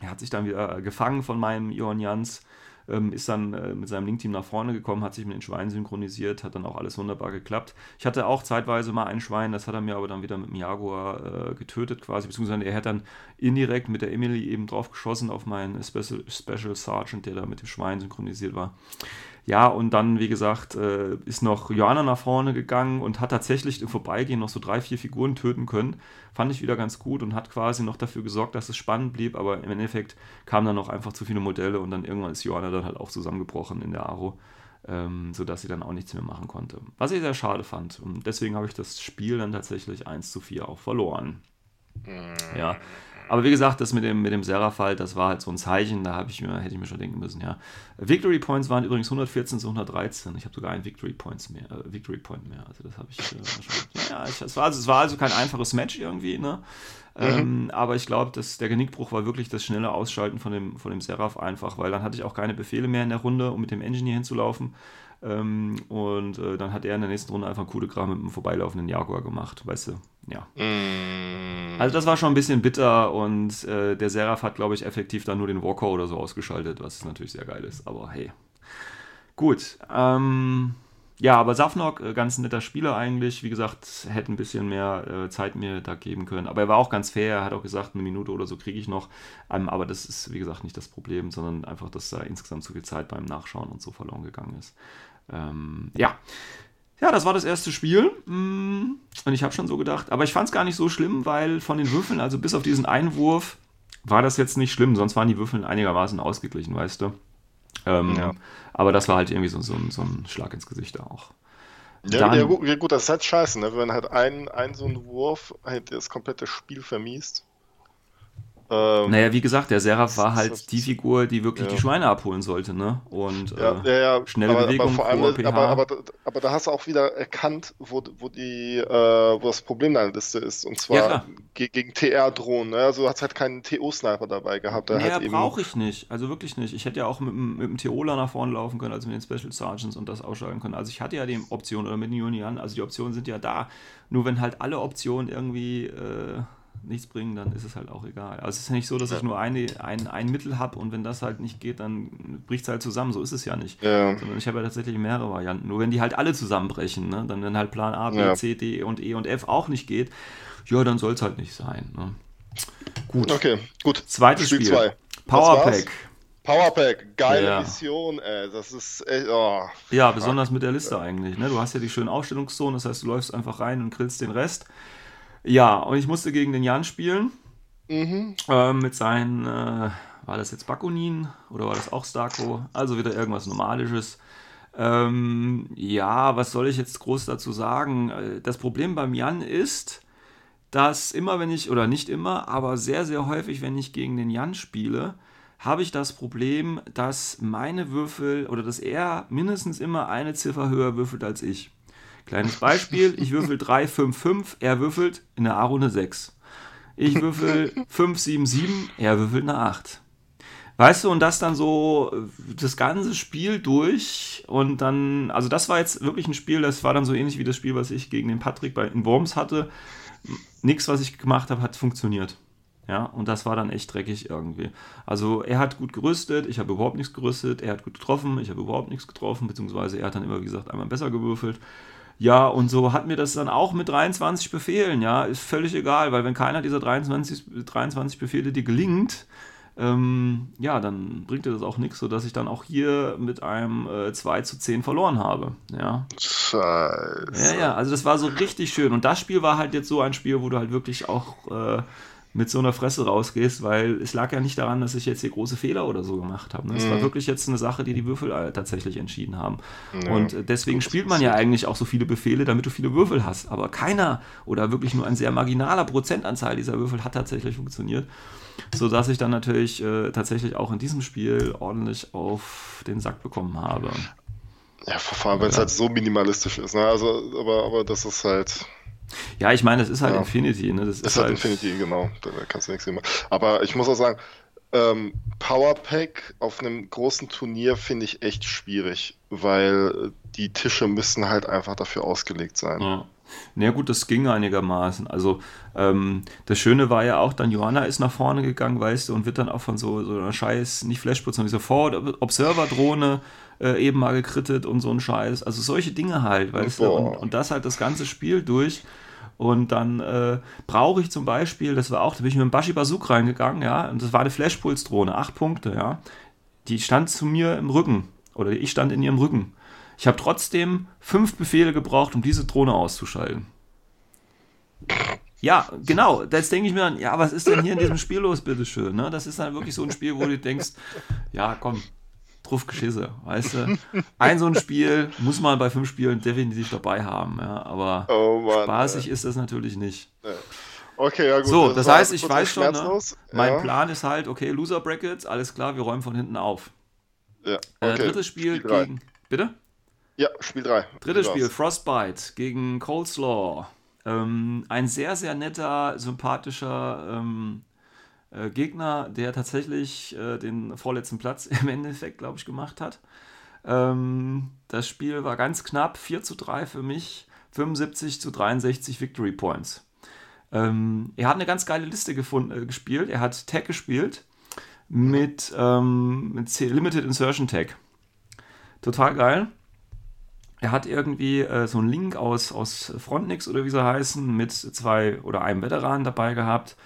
er hat sich dann wieder gefangen von meinem Johann Jans ähm, ist dann äh, mit seinem Link-Team nach vorne gekommen, hat sich mit den Schweinen synchronisiert, hat dann auch alles wunderbar geklappt. Ich hatte auch zeitweise mal ein Schwein, das hat er mir aber dann wieder mit dem Jaguar äh, getötet quasi, beziehungsweise er hat dann indirekt mit der Emily eben drauf geschossen auf meinen Special, Special Sergeant, der da mit dem Schwein synchronisiert war. Ja, und dann, wie gesagt, äh, ist noch Joanna nach vorne gegangen und hat tatsächlich im Vorbeigehen noch so drei, vier Figuren töten können. Fand ich wieder ganz gut und hat quasi noch dafür gesorgt, dass es spannend blieb, aber im Endeffekt kamen dann noch einfach zu viele Modelle und dann irgendwann ist Joanna dann halt auch zusammengebrochen in der Aro, ähm, sodass sie dann auch nichts mehr machen konnte. Was ich sehr schade fand. Und deswegen habe ich das Spiel dann tatsächlich 1 zu 4 auch verloren. Ja, aber wie gesagt, das mit dem, mit dem Seraph das war halt so ein Zeichen, da ich mir, hätte ich mir schon denken müssen, ja. Victory Points waren übrigens 114 zu 113. Ich habe sogar einen Victory Points mehr, äh, Victory Point mehr. Also das habe ich äh, schon. Ja, ich, es, war, also, es war also kein einfaches Match irgendwie, ne? Mhm. Ähm, aber ich glaube, der Genickbruch war wirklich das schnelle Ausschalten von dem, von dem Seraph einfach, weil dann hatte ich auch keine Befehle mehr in der Runde, um mit dem Engineer hinzulaufen. Ähm, und äh, dann hat er in der nächsten Runde einfach ein Kram mit einem vorbeilaufenden Jaguar gemacht, weißt du? Ja. Mm. Also das war schon ein bisschen bitter und äh, der Seraph hat, glaube ich, effektiv dann nur den Walker oder so ausgeschaltet, was natürlich sehr geil ist, aber hey. Gut. Ähm, ja, aber Safnok, äh, ganz netter Spieler eigentlich. Wie gesagt, hätte ein bisschen mehr äh, Zeit mir da geben können. Aber er war auch ganz fair. Er hat auch gesagt, eine Minute oder so kriege ich noch. Ähm, aber das ist, wie gesagt, nicht das Problem, sondern einfach, dass da insgesamt zu viel Zeit beim Nachschauen und so verloren gegangen ist. Ähm, ja. Ja, das war das erste Spiel. Mm, und ich habe schon so gedacht. Aber ich fand es gar nicht so schlimm, weil von den Würfeln, also bis auf diesen Einwurf, war das jetzt nicht schlimm. Sonst waren die Würfeln einigermaßen ausgeglichen, weißt du. Ähm, ja. Aber das war halt irgendwie so, so, so, ein Schlag ins Gesicht auch. Ja, dann, ja, gut, das ist halt scheiße, ne? wenn halt ein, ein so ein Wurf halt das komplette Spiel vermiest. Ähm, naja, wie gesagt, der Seraph war halt die Figur, die wirklich ja. die Schweine abholen sollte, ne? Und ja, äh, ja, schnelle aber, Bewegung, aber, vor allem, aber, aber, aber, da hast du auch wieder erkannt, wo, wo, die, äh, wo das Problem deiner Liste ist. Und zwar ge gegen TR-Drohnen. Ne? Also du hast halt keinen TO-Sniper dabei gehabt. Der naja, halt brauche ich nicht. Also wirklich nicht. Ich hätte ja auch mit, mit dem TOler nach vorne laufen können, also mit den Special Sergeants und das ausschalten können. Also ich hatte ja die Option, oder mit den Union, also die Optionen sind ja da. Nur wenn halt alle Optionen irgendwie... Äh, nichts bringen, dann ist es halt auch egal. Also es ist ja nicht so, dass ich nur eine, ein, ein Mittel habe und wenn das halt nicht geht, dann bricht es halt zusammen. So ist es ja nicht. Ja. Sondern ich habe ja tatsächlich mehrere Varianten. Nur wenn die halt alle zusammenbrechen, ne? dann wenn halt Plan A, B, ja. C, D und E und F auch nicht geht, ja, dann soll es halt nicht sein. Ne? Gut. Okay, gut. Zweites Spiel. Spiel. Powerpack. Powerpack, geile ja. Mission, ey. Das ist echt. Oh, ja, besonders mit der Liste eigentlich. Ne? Du hast ja die schönen Aufstellungszonen, das heißt, du läufst einfach rein und grillst den Rest. Ja, und ich musste gegen den Jan spielen. Mhm. Äh, mit seinen, äh, war das jetzt Bakunin oder war das auch Starko? Also wieder irgendwas Normalisches. Ähm, ja, was soll ich jetzt groß dazu sagen? Äh, das Problem beim Jan ist, dass immer wenn ich, oder nicht immer, aber sehr, sehr häufig, wenn ich gegen den Jan spiele, habe ich das Problem, dass meine Würfel oder dass er mindestens immer eine Ziffer höher würfelt als ich. Kleines Beispiel, ich würfel 3, 5, 5, er würfelt in der A-Runde 6. Ich würfel 5, 7, 7, er würfelt eine 8. Weißt du, und das dann so das ganze Spiel durch und dann, also das war jetzt wirklich ein Spiel, das war dann so ähnlich wie das Spiel, was ich gegen den Patrick bei in Worms hatte. Nichts, was ich gemacht habe, hat funktioniert. Ja, und das war dann echt dreckig irgendwie. Also er hat gut gerüstet, ich habe überhaupt nichts gerüstet, er hat gut getroffen, ich habe überhaupt nichts getroffen, beziehungsweise er hat dann immer, wie gesagt, einmal besser gewürfelt. Ja, und so hat mir das dann auch mit 23 Befehlen, ja, ist völlig egal, weil wenn keiner dieser 23, 23 Befehle dir gelingt, ähm, ja, dann bringt dir das auch nichts, sodass ich dann auch hier mit einem äh, 2 zu 10 verloren habe. Ja. Scheiße. Ja, ja, also das war so richtig schön. Und das Spiel war halt jetzt so ein Spiel, wo du halt wirklich auch äh, mit so einer Fresse rausgehst, weil es lag ja nicht daran, dass ich jetzt hier große Fehler oder so gemacht habe. Ne? Es mhm. war wirklich jetzt eine Sache, die die Würfel äh, tatsächlich entschieden haben. Ja. Und äh, deswegen spielt man ja eigentlich auch so viele Befehle, damit du viele Würfel hast. Aber keiner oder wirklich nur ein sehr marginaler Prozentanzahl dieser Würfel hat tatsächlich funktioniert. Sodass ich dann natürlich äh, tatsächlich auch in diesem Spiel ordentlich auf den Sack bekommen habe. Ja, vor allem, wenn es halt so minimalistisch ist. Ne? Also, aber, aber das ist halt ja, ich meine, das ist halt ja. Infinity. Ne? Das ist, ist halt, halt Infinity, genau. Da kannst du nichts machen. Aber ich muss auch sagen, ähm, Powerpack auf einem großen Turnier finde ich echt schwierig, weil die Tische müssen halt einfach dafür ausgelegt sein. Ja. Na ja, gut, das ging einigermaßen. Also ähm, das Schöne war ja auch, dann Johanna ist nach vorne gegangen, weißt du, und wird dann auch von so, so einer scheiß, nicht Flashputz, sondern diese Forward-Observer-Drohne äh, eben mal gekrittet und so ein Scheiß. Also solche Dinge halt, weißt Boah. du, und, und das halt das ganze Spiel durch. Und dann äh, brauche ich zum Beispiel, das war auch, da bin ich mit dem Bashi Bazuk reingegangen, ja, und das war eine Flashpulse-Drohne, acht Punkte, ja. Die stand zu mir im Rücken, oder ich stand in ihrem Rücken. Ich habe trotzdem fünf Befehle gebraucht, um diese Drohne auszuschalten. Ja, genau. Jetzt denke ich mir dann, ja, was ist denn hier in diesem Spiel los, bitteschön? Ne? Das ist dann wirklich so ein Spiel, wo du denkst, ja, komm, drauf geschisse, weißt du? Ein so ein Spiel muss man bei fünf Spielen definitiv dabei haben, ja, aber oh Mann, spaßig ey. ist das natürlich nicht. Ja. Okay, ja gut. So, das, das heißt, ich weiß schon, ne? mein ja. Plan ist halt, okay, Loser Brackets, alles klar, wir räumen von hinten auf. Ja, äh, okay. äh, drittes Spiel, Spiel gegen. Bitte? Ja, Spiel 3. Drittes Spiel, Frostbite gegen Coleslaw. Ähm, ein sehr, sehr netter, sympathischer ähm, äh, Gegner, der tatsächlich äh, den vorletzten Platz im Endeffekt, glaube ich, gemacht hat. Ähm, das Spiel war ganz knapp, 4 zu 3 für mich, 75 zu 63 Victory Points. Ähm, er hat eine ganz geile Liste gefunden, äh, gespielt. Er hat Tag gespielt mit, ähm, mit Limited Insertion Tag. Total geil. Er hat irgendwie äh, so einen Link aus, aus Frontnix oder wie sie heißen, mit zwei oder einem Veteran dabei gehabt.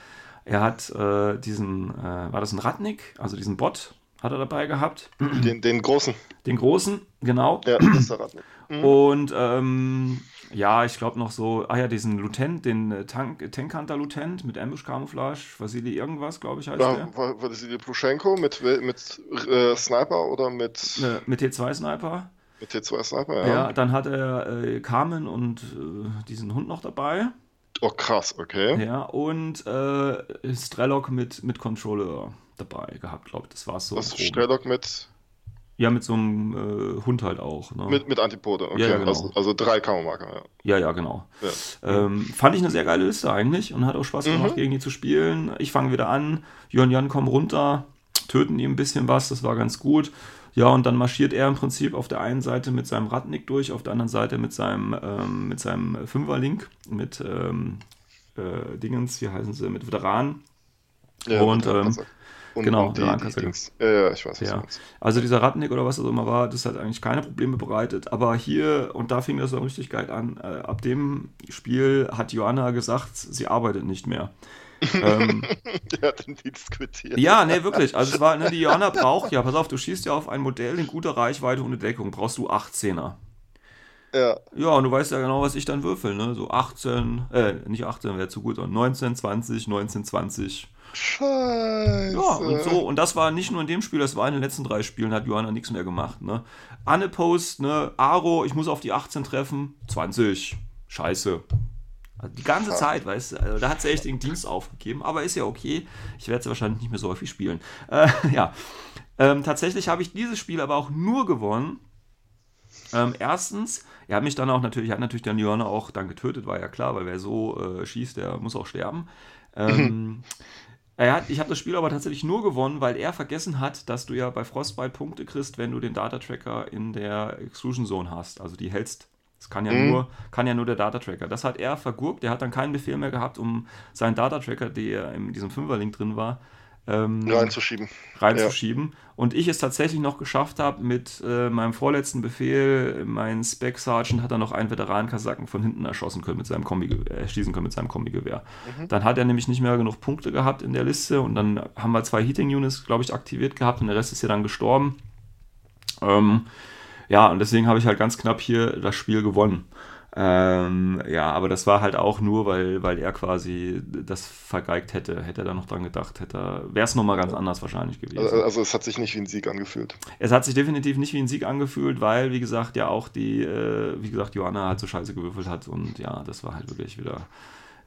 Er hat äh, diesen, äh, war das ein Ratnik, also diesen Bot, hat er dabei gehabt. Den, den großen. Den großen, genau. Ja, das ist der Ratnik. Mhm. Und ähm, ja, ich glaube noch so, ah ja, diesen Lutent, den äh, Tank, Tankhunter Lutent mit Ambush Camouflage, Vasili irgendwas, glaube ich, heißt ja, der. Vasili Pluschenko mit, mit äh, Sniper oder mit. Ne, mit T2 Sniper. Mit T2 Sniper, Ja, ja. dann hat er äh, Carmen und äh, diesen Hund noch dabei. Oh, krass, okay. Ja, und äh, Strelok mit, mit Controller dabei gehabt, glaube ich. Das war so. Was Groben. Strelok mit, Ja, mit so einem äh, Hund halt auch. Ne? mit, mit Antipode, okay. Ja, genau. also, also drei Kammermarker, ja. Ja, ja, genau. ja. Ähm, fand ich eine sehr geile Liste eigentlich und hat auch Spaß gemacht, Mhm. gegen die zu spielen. Ich fange wieder an, Jörn Jan kommen runter, töten ihm ein bisschen was, das war ganz gut. Ja, und dann marschiert er im Prinzip auf der einen Seite mit seinem Radnick durch, auf der anderen Seite mit seinem, ähm, mit seinem Fünferlink, mit ähm, äh, Dingens, wie heißen sie, mit Veteranen. Ja, Und, ähm, und, genau, und die, die. Dings. Ja, ja, ich weiß, was Ja, also dieser Radnick oder was das immer war, das hat eigentlich keine Probleme bereitet. Aber hier, und da fing das dann richtig geil an, äh, ab dem Spiel hat Joanna gesagt, sie arbeitet nicht mehr. Ähm, Der hat den Dienst quittiert. ja, nee, wirklich. Also es war, ne, die Joanna braucht, ja, pass auf, du schießt ja auf ein Modell in guter Reichweite ohne Deckung, brauchst du 18er. Ja. Ja, und du weißt ja genau, was ich dann würfel, ne? So 18, äh, nicht 18 wäre zu gut, sondern 19, 20, 19, 20. Scheiße. Ja, und so, und das war nicht nur in dem Spiel, das war in den letzten drei Spielen, hat Johanna nichts mehr gemacht, ne? Anne Post, ne? Aro, ich muss auf die 18 treffen, 20. Scheiße. Also die ganze Zeit, weißt du, also da hat sie echt den Dienst aufgegeben, aber ist ja okay. Ich werde sie wahrscheinlich nicht mehr so häufig spielen. Äh, ja. Ähm, tatsächlich habe ich dieses Spiel aber auch nur gewonnen. Ähm, erstens, er hat mich dann auch natürlich, hat natürlich dann Johanna auch dann getötet, war ja klar, weil wer so äh, schießt, der muss auch sterben. Ähm, hat, ich habe das Spiel aber tatsächlich nur gewonnen, weil er vergessen hat, dass du ja bei Frostbite Punkte kriegst, wenn du den Data Tracker in der Exclusion Zone hast. Also die hältst. Das kann ja, Mhm. nur, kann ja nur der Data Tracker. Das hat er vergurkt. Der hat dann keinen Befehl mehr gehabt, um seinen Data Tracker, der in diesem Fünferlink drin war, ähm, Reinzuschieben. reinzuschieben. Und ich es tatsächlich noch geschafft habe, mit äh, meinem vorletzten Befehl, mein Spec Sergeant hat dann noch einen Veteranenkasaken von hinten erschossen können mit seinem Kombi, erschießen können mit seinem Kombigewehr. Dann hat er nämlich nicht mehr genug Punkte gehabt in der Liste und dann haben wir zwei Heating Units, glaube ich, aktiviert gehabt und der Rest ist ja dann gestorben. Ähm, ja, und deswegen habe ich halt ganz knapp hier das Spiel gewonnen. Ähm, ja, aber das war halt auch nur, weil, weil er quasi das vergeigt hätte. Hätte er da noch dran gedacht, hätte wäre es nochmal ganz anders wahrscheinlich gewesen. Also, also es hat sich nicht wie ein Sieg angefühlt. Es hat sich definitiv nicht wie ein Sieg angefühlt, weil, wie gesagt, ja auch die, äh, wie gesagt, Johanna halt so scheiße gewürfelt hat und ja, das war halt wirklich wieder.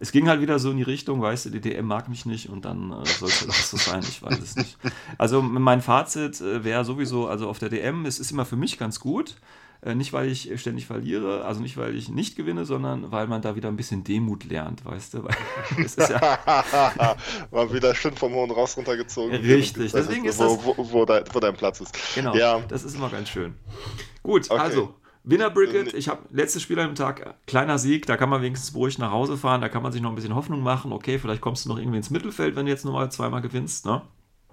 Es ging halt wieder so in die Richtung, weißt du, die DM mag mich nicht und dann äh, soll es auch so sein, ich weiß es nicht. Also mein Fazit äh, wäre sowieso, also auf der DM, es ist immer für mich ganz gut. Äh, nicht, weil ich ständig verliere, also nicht, weil ich nicht gewinne, sondern weil man da wieder ein bisschen Demut lernt, weißt du? Weil es ist ja, War wieder schön vom hohen Ross runtergezogen. Richtig, Das deswegen ist, ist wo, wo, wo, dein, wo dein Platz ist. Genau, Ja. das ist immer ganz schön. Gut, Okay. also, Winner Bricket, ich habe letztes Spiel an dem Tag, kleiner Sieg, da kann man wenigstens beruhigt nach Hause fahren, da kann man sich noch ein bisschen Hoffnung machen, okay, vielleicht kommst du noch irgendwie ins Mittelfeld, wenn du jetzt nochmal zweimal gewinnst, ne?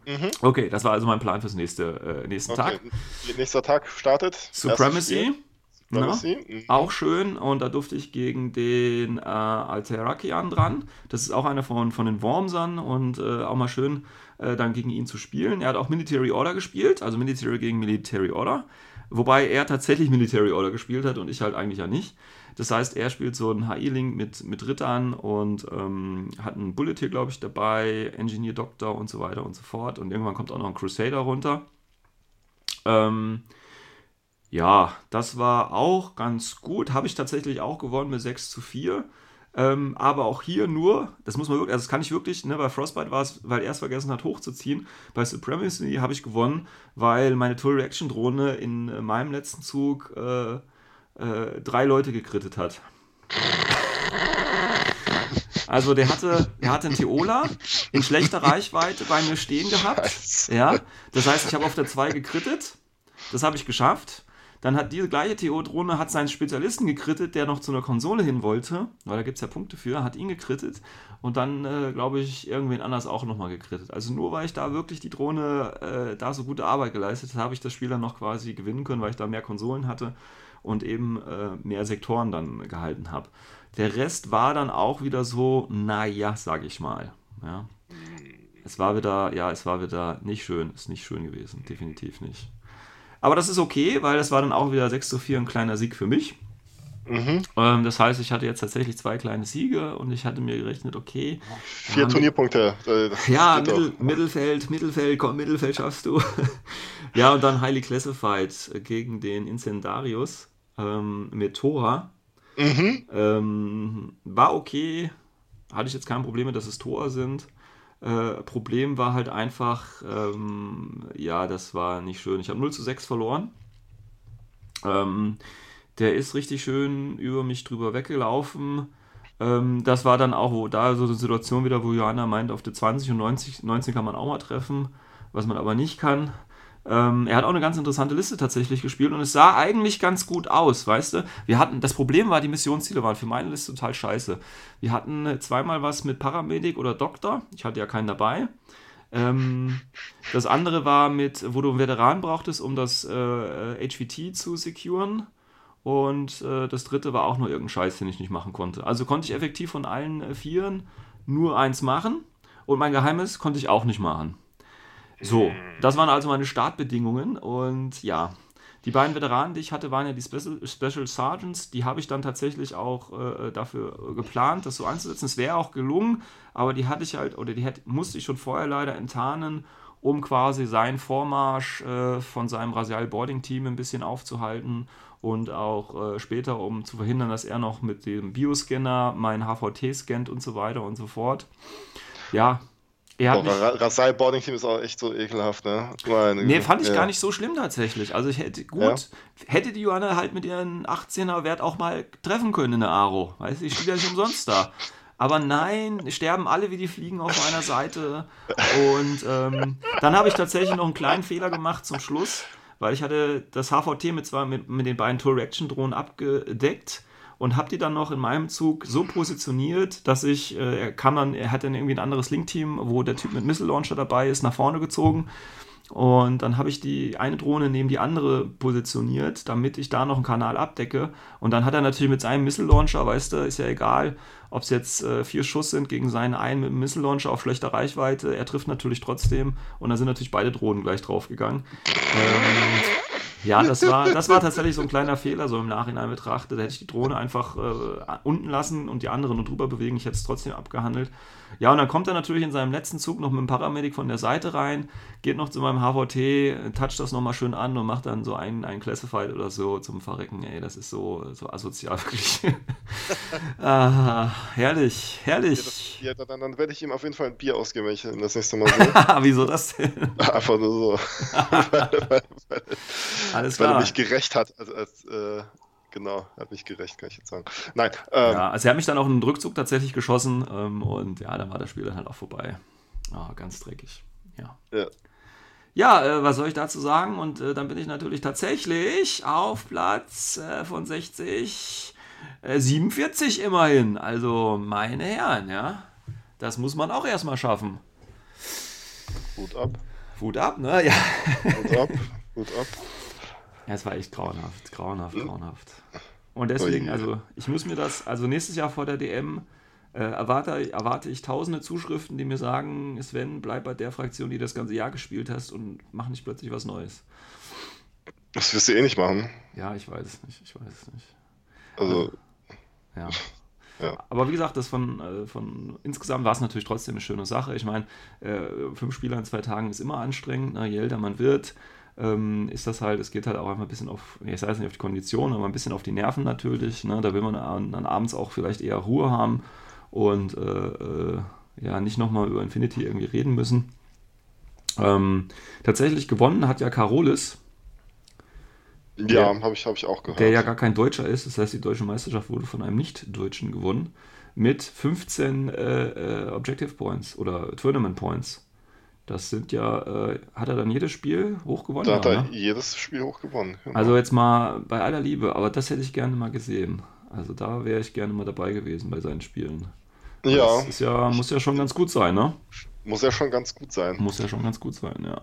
Mhm. Okay, das war also mein Plan fürs nächste, äh, nächsten Okay. Tag. Nächster Tag startet. Supremacy, ne? Supremacy. Mhm. auch schön und da durfte ich gegen den äh, Alterakian dran. Das ist auch einer von, von den Wormsern und äh, auch mal schön äh, dann gegen ihn zu spielen. Er hat auch Military Order gespielt, also Military gegen Military Order. Wobei er tatsächlich Military Order gespielt hat und ich halt eigentlich ja nicht. Das heißt, er spielt so einen HI-Link mit, mit Rittern und ähm, hat einen Bullet hier, glaube ich, dabei, Engineer Doctor und so weiter und so fort. Und irgendwann kommt auch noch ein Crusader runter. Ähm, ja, das war auch ganz gut. Habe ich tatsächlich auch gewonnen mit 6 zu 4. Ähm, aber auch hier nur, das muss man wirklich, also das kann ich wirklich, ne, bei Frostbite war es, weil er es vergessen hat hochzuziehen. Bei Supremacy habe ich gewonnen, weil meine Tool Reaction Drohne in äh, meinem letzten Zug äh, äh, drei Leute gekrittet hat. Also der hatte, der hatte einen Teola in schlechter Reichweite bei mir stehen gehabt. Ja, das heißt, ich habe auf der 2 gekrittet. Das habe ich geschafft. Dann hat diese gleiche TO-Drohne hat seinen Spezialisten gekrittet, der noch zu einer Konsole hin wollte, weil da gibt es ja Punkte für, hat ihn gekrittet und dann, äh, glaube ich, irgendwen anders auch nochmal gekrittet. Also nur weil ich da wirklich die Drohne äh, da so gute Arbeit geleistet habe, habe ich das Spiel dann noch quasi gewinnen können, weil ich da mehr Konsolen hatte und eben äh, mehr Sektoren dann gehalten habe. Der Rest war dann auch wieder so, naja, sage ich mal. Ja. Es war wieder, ja, es war wieder nicht schön, ist nicht schön gewesen, definitiv nicht. Aber das ist okay, weil das war dann auch wieder 6 zu 4 ein kleiner Sieg für mich. Mhm. Ähm, das heißt, ich hatte jetzt tatsächlich zwei kleine Siege und ich hatte mir gerechnet, okay. Vier Turnierpunkte. ja, Mittel, Mittelfeld, Mittelfeld, komm, Mittelfeld schaffst du. ja, und dann Highly Classified gegen den Incendarius ähm, mit Tora. Mhm. Ähm, war okay. Hatte ich jetzt kein Problem mit, dass es Tor sind. Äh, Problem war halt einfach, ähm, ja, das war nicht schön. Ich habe 0 zu 6 verloren. Ähm, der ist richtig schön über mich drüber weggelaufen. Ähm, das war dann auch, wo da so eine Situation wieder, wo Johanna meint, auf der 20 und 90, 19 kann man auch mal treffen, was man aber nicht kann. Ähm, er hat auch eine ganz interessante Liste tatsächlich gespielt und es sah eigentlich ganz gut aus, weißt du? Wir hatten, das Problem war, die Missionsziele waren für meine Liste total scheiße. Wir hatten zweimal was mit Paramedic oder Doktor, ich hatte ja keinen dabei. Ähm, das andere war mit, wo du einen Veteran brauchtest, um das äh, HVT zu securen. Und äh, das dritte war auch nur irgendein Scheiß, den ich nicht machen konnte. Also konnte ich effektiv von allen äh, Vieren nur eins machen. Und mein Geheimnis konnte ich auch nicht machen. So, das waren also meine Startbedingungen. Und ja, die beiden Veteranen, die ich hatte, waren ja die Special, Sergeants. Die habe ich dann tatsächlich auch äh, dafür geplant, das so einzusetzen. Es wäre auch gelungen, aber die hatte ich halt, oder die hätte, musste ich schon vorher leider enttarnen, um quasi seinen Vormarsch äh, von seinem Rasial Boarding Team ein bisschen aufzuhalten und auch äh, später, um zu verhindern, dass er noch mit dem Bioscanner mein HVT scannt und so weiter und so fort. Ja, hat Boah, Rasai Boarding Team ist auch echt so ekelhaft, ne? Meine nee, fand ich ja. gar nicht so schlimm tatsächlich. Also ich hätte gut, ja? hätte die Johanna halt mit ihren 18er Wert auch mal treffen können in der Aro. Weißt du, ich stehe ja nicht umsonst da. Aber nein, sterben alle wie die Fliegen auf meiner Seite. Und ähm, dann habe ich tatsächlich noch einen kleinen Fehler gemacht zum Schluss, weil ich hatte das HVT mit, zwar mit, mit den beiden Tour-Reaction-Drohnen abgedeckt und habe die dann noch in meinem Zug so positioniert, dass ich, äh, er kann dann, er hat dann irgendwie ein anderes Link-Team, wo der Typ mit Missile Launcher dabei ist, nach vorne gezogen. Und dann habe ich die eine Drohne neben die andere positioniert, damit ich da noch einen Kanal abdecke. Und dann hat er natürlich mit seinem Missile Launcher, weißt du, ist ja egal, ob es jetzt äh, vier Schuss sind gegen seinen einen mit dem Missile Launcher auf schlechter Reichweite. Er trifft natürlich trotzdem. Und dann sind natürlich beide Drohnen gleich draufgegangen. Ähm, ja, das war, das war tatsächlich so ein kleiner Fehler, so im Nachhinein betrachtet. Da hätte ich die Drohne einfach äh, unten lassen und die andere nur drüber bewegen. Ich hätte es trotzdem abgehandelt. Ja, und dann kommt er natürlich in seinem letzten Zug noch mit dem Paramedic von der Seite rein, geht noch zu meinem HVT, toucht das nochmal schön an und macht dann so einen, einen Classified oder so zum Verrecken. Ey, das ist so, so asozial wirklich. ah, herrlich, herrlich. Ja, das, ja dann, dann, werde ich ihm auf jeden Fall ein Bier ausgeben, wenn ich das nächste Mal sehe. Wieso das denn? Einfach nur so. weil, weil, weil, Alles klar. Weil er mich gerecht hat. Also, als, äh, genau, hat mich gerecht, kann ich jetzt sagen. Nein. Ähm, ja, also er hat mich dann auch in einen Rückzug tatsächlich geschossen ähm, und ja, dann war das Spiel dann halt auch vorbei. Ah, ganz dreckig. Ja. Ja. Ja, äh, was soll ich dazu sagen? Und äh, dann bin ich natürlich tatsächlich auf Platz äh, von 60, 47 äh, immerhin. Also, meine Herren, ja. Das muss man auch erstmal schaffen. Hut ab. Hut ab, ne? Ja. Hut ab. Hut ab. Ja, es war echt grauenhaft, grauenhaft, grauenhaft. Und deswegen, also ich muss mir das, also nächstes Jahr vor der DM äh, erwarte, erwarte ich tausende Zuschriften, die mir sagen, Sven, bleib bei der Fraktion, die das ganze Jahr gespielt hast und mach nicht plötzlich was Neues. Das wirst du eh nicht machen. Ja, ich weiß es nicht, ich weiß es nicht. Also. Ja. Ja. Aber wie gesagt, das von, äh, von insgesamt war es natürlich trotzdem eine schöne Sache. Ich meine, äh, fünf Spieler in zwei Tagen ist immer anstrengend. Ne? Je älter man wird, ähm, ist das halt, es geht halt auch einfach ein bisschen auf, ich weiß nicht auf die Kondition, aber ein bisschen auf die Nerven natürlich. Ne? Da will man dann abends auch vielleicht eher Ruhe haben und äh, äh, ja, nicht nochmal über Infinity irgendwie reden müssen. Ähm, tatsächlich gewonnen hat ja Carolis. Ja, habe ich, hab ich auch gehört. Der ja gar kein Deutscher ist, das heißt, die deutsche Meisterschaft wurde von einem Nicht-Deutschen gewonnen. Mit 15 äh, äh, Objective Points oder Tournament Points. Das sind ja, äh, hat er dann jedes Spiel hochgewonnen? Da hat er ne? jedes Spiel hochgewonnen. Genau. Also jetzt mal bei aller Liebe, aber das hätte ich gerne mal gesehen. Also da wäre ich gerne mal dabei gewesen bei seinen Spielen. Ja. Das ist ja, muss ja schon ganz gut sein, ne? Muss ja schon ganz gut sein. Muss ja schon ganz gut sein, ja.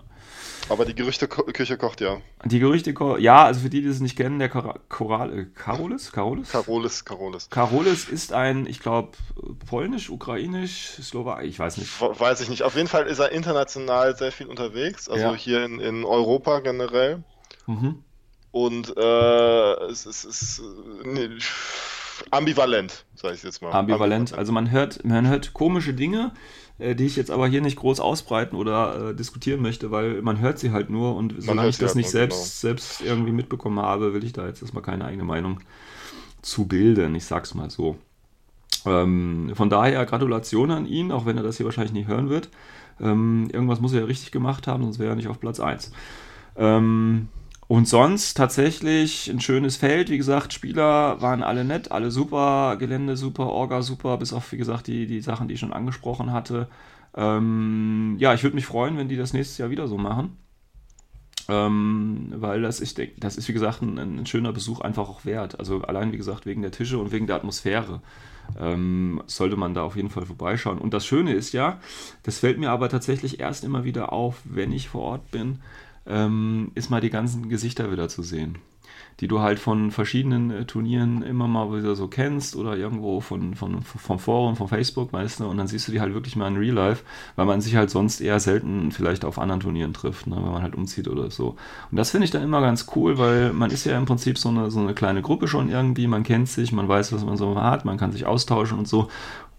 Aber die Gerüchteküche kocht ja. Die Gerüchte, ja, also für die, die es nicht kennen, der Choral, äh, Karolis? Karolis? Karolis, Karolis. Karolis ist ein, ich glaube, polnisch, ukrainisch, slowak, ich weiß nicht. Weiß ich nicht. Auf jeden Fall ist er international sehr viel unterwegs, also ja. hier in, in Europa generell. Mhm. Und äh, es, es ist äh, ambivalent, sage ich jetzt mal. Ambivalent. Also man hört, man hört komische Dinge, die ich jetzt aber hier nicht groß ausbreiten oder äh, diskutieren möchte, weil man hört sie halt nur und solange ich das halt nicht selbst, genau. selbst irgendwie mitbekommen habe, will ich da jetzt erstmal keine eigene Meinung zu bilden. Ich sag's mal so. Ähm, von daher Gratulation an ihn, auch wenn er das hier wahrscheinlich nicht hören wird. Ähm, irgendwas muss er ja richtig gemacht haben, sonst wäre er nicht auf Platz 1. Ähm, und sonst tatsächlich ein schönes Feld. Wie gesagt, Spieler waren alle nett, alle super, Gelände super, Orga super, bis auf, wie gesagt, die, die Sachen, die ich schon angesprochen hatte. Ähm, ja, ich würde mich freuen, wenn die das nächstes Jahr wieder so machen. Ähm, weil das, ich das ist, wie gesagt, ein, ein, schöner Besuch einfach auch wert. Also allein, wie gesagt, wegen der Tische und wegen der Atmosphäre ähm, sollte man da auf jeden Fall vorbeischauen. Und das Schöne ist ja, das fällt mir aber tatsächlich erst immer wieder auf, wenn ich vor Ort bin, ähm, ist mal die ganzen Gesichter wieder zu sehen die du halt von verschiedenen äh, Turnieren immer mal wieder so kennst oder irgendwo von, von, vom Forum, von Facebook, weißt du, und dann siehst du die halt wirklich mal in Real Life, weil man sich halt sonst eher selten vielleicht auf anderen Turnieren trifft, ne, wenn man halt umzieht oder so. Und das finde ich dann immer ganz cool, weil man ist ja im Prinzip so eine, so eine kleine Gruppe schon irgendwie, man kennt sich, man weiß, was man so hat, man kann sich austauschen und so.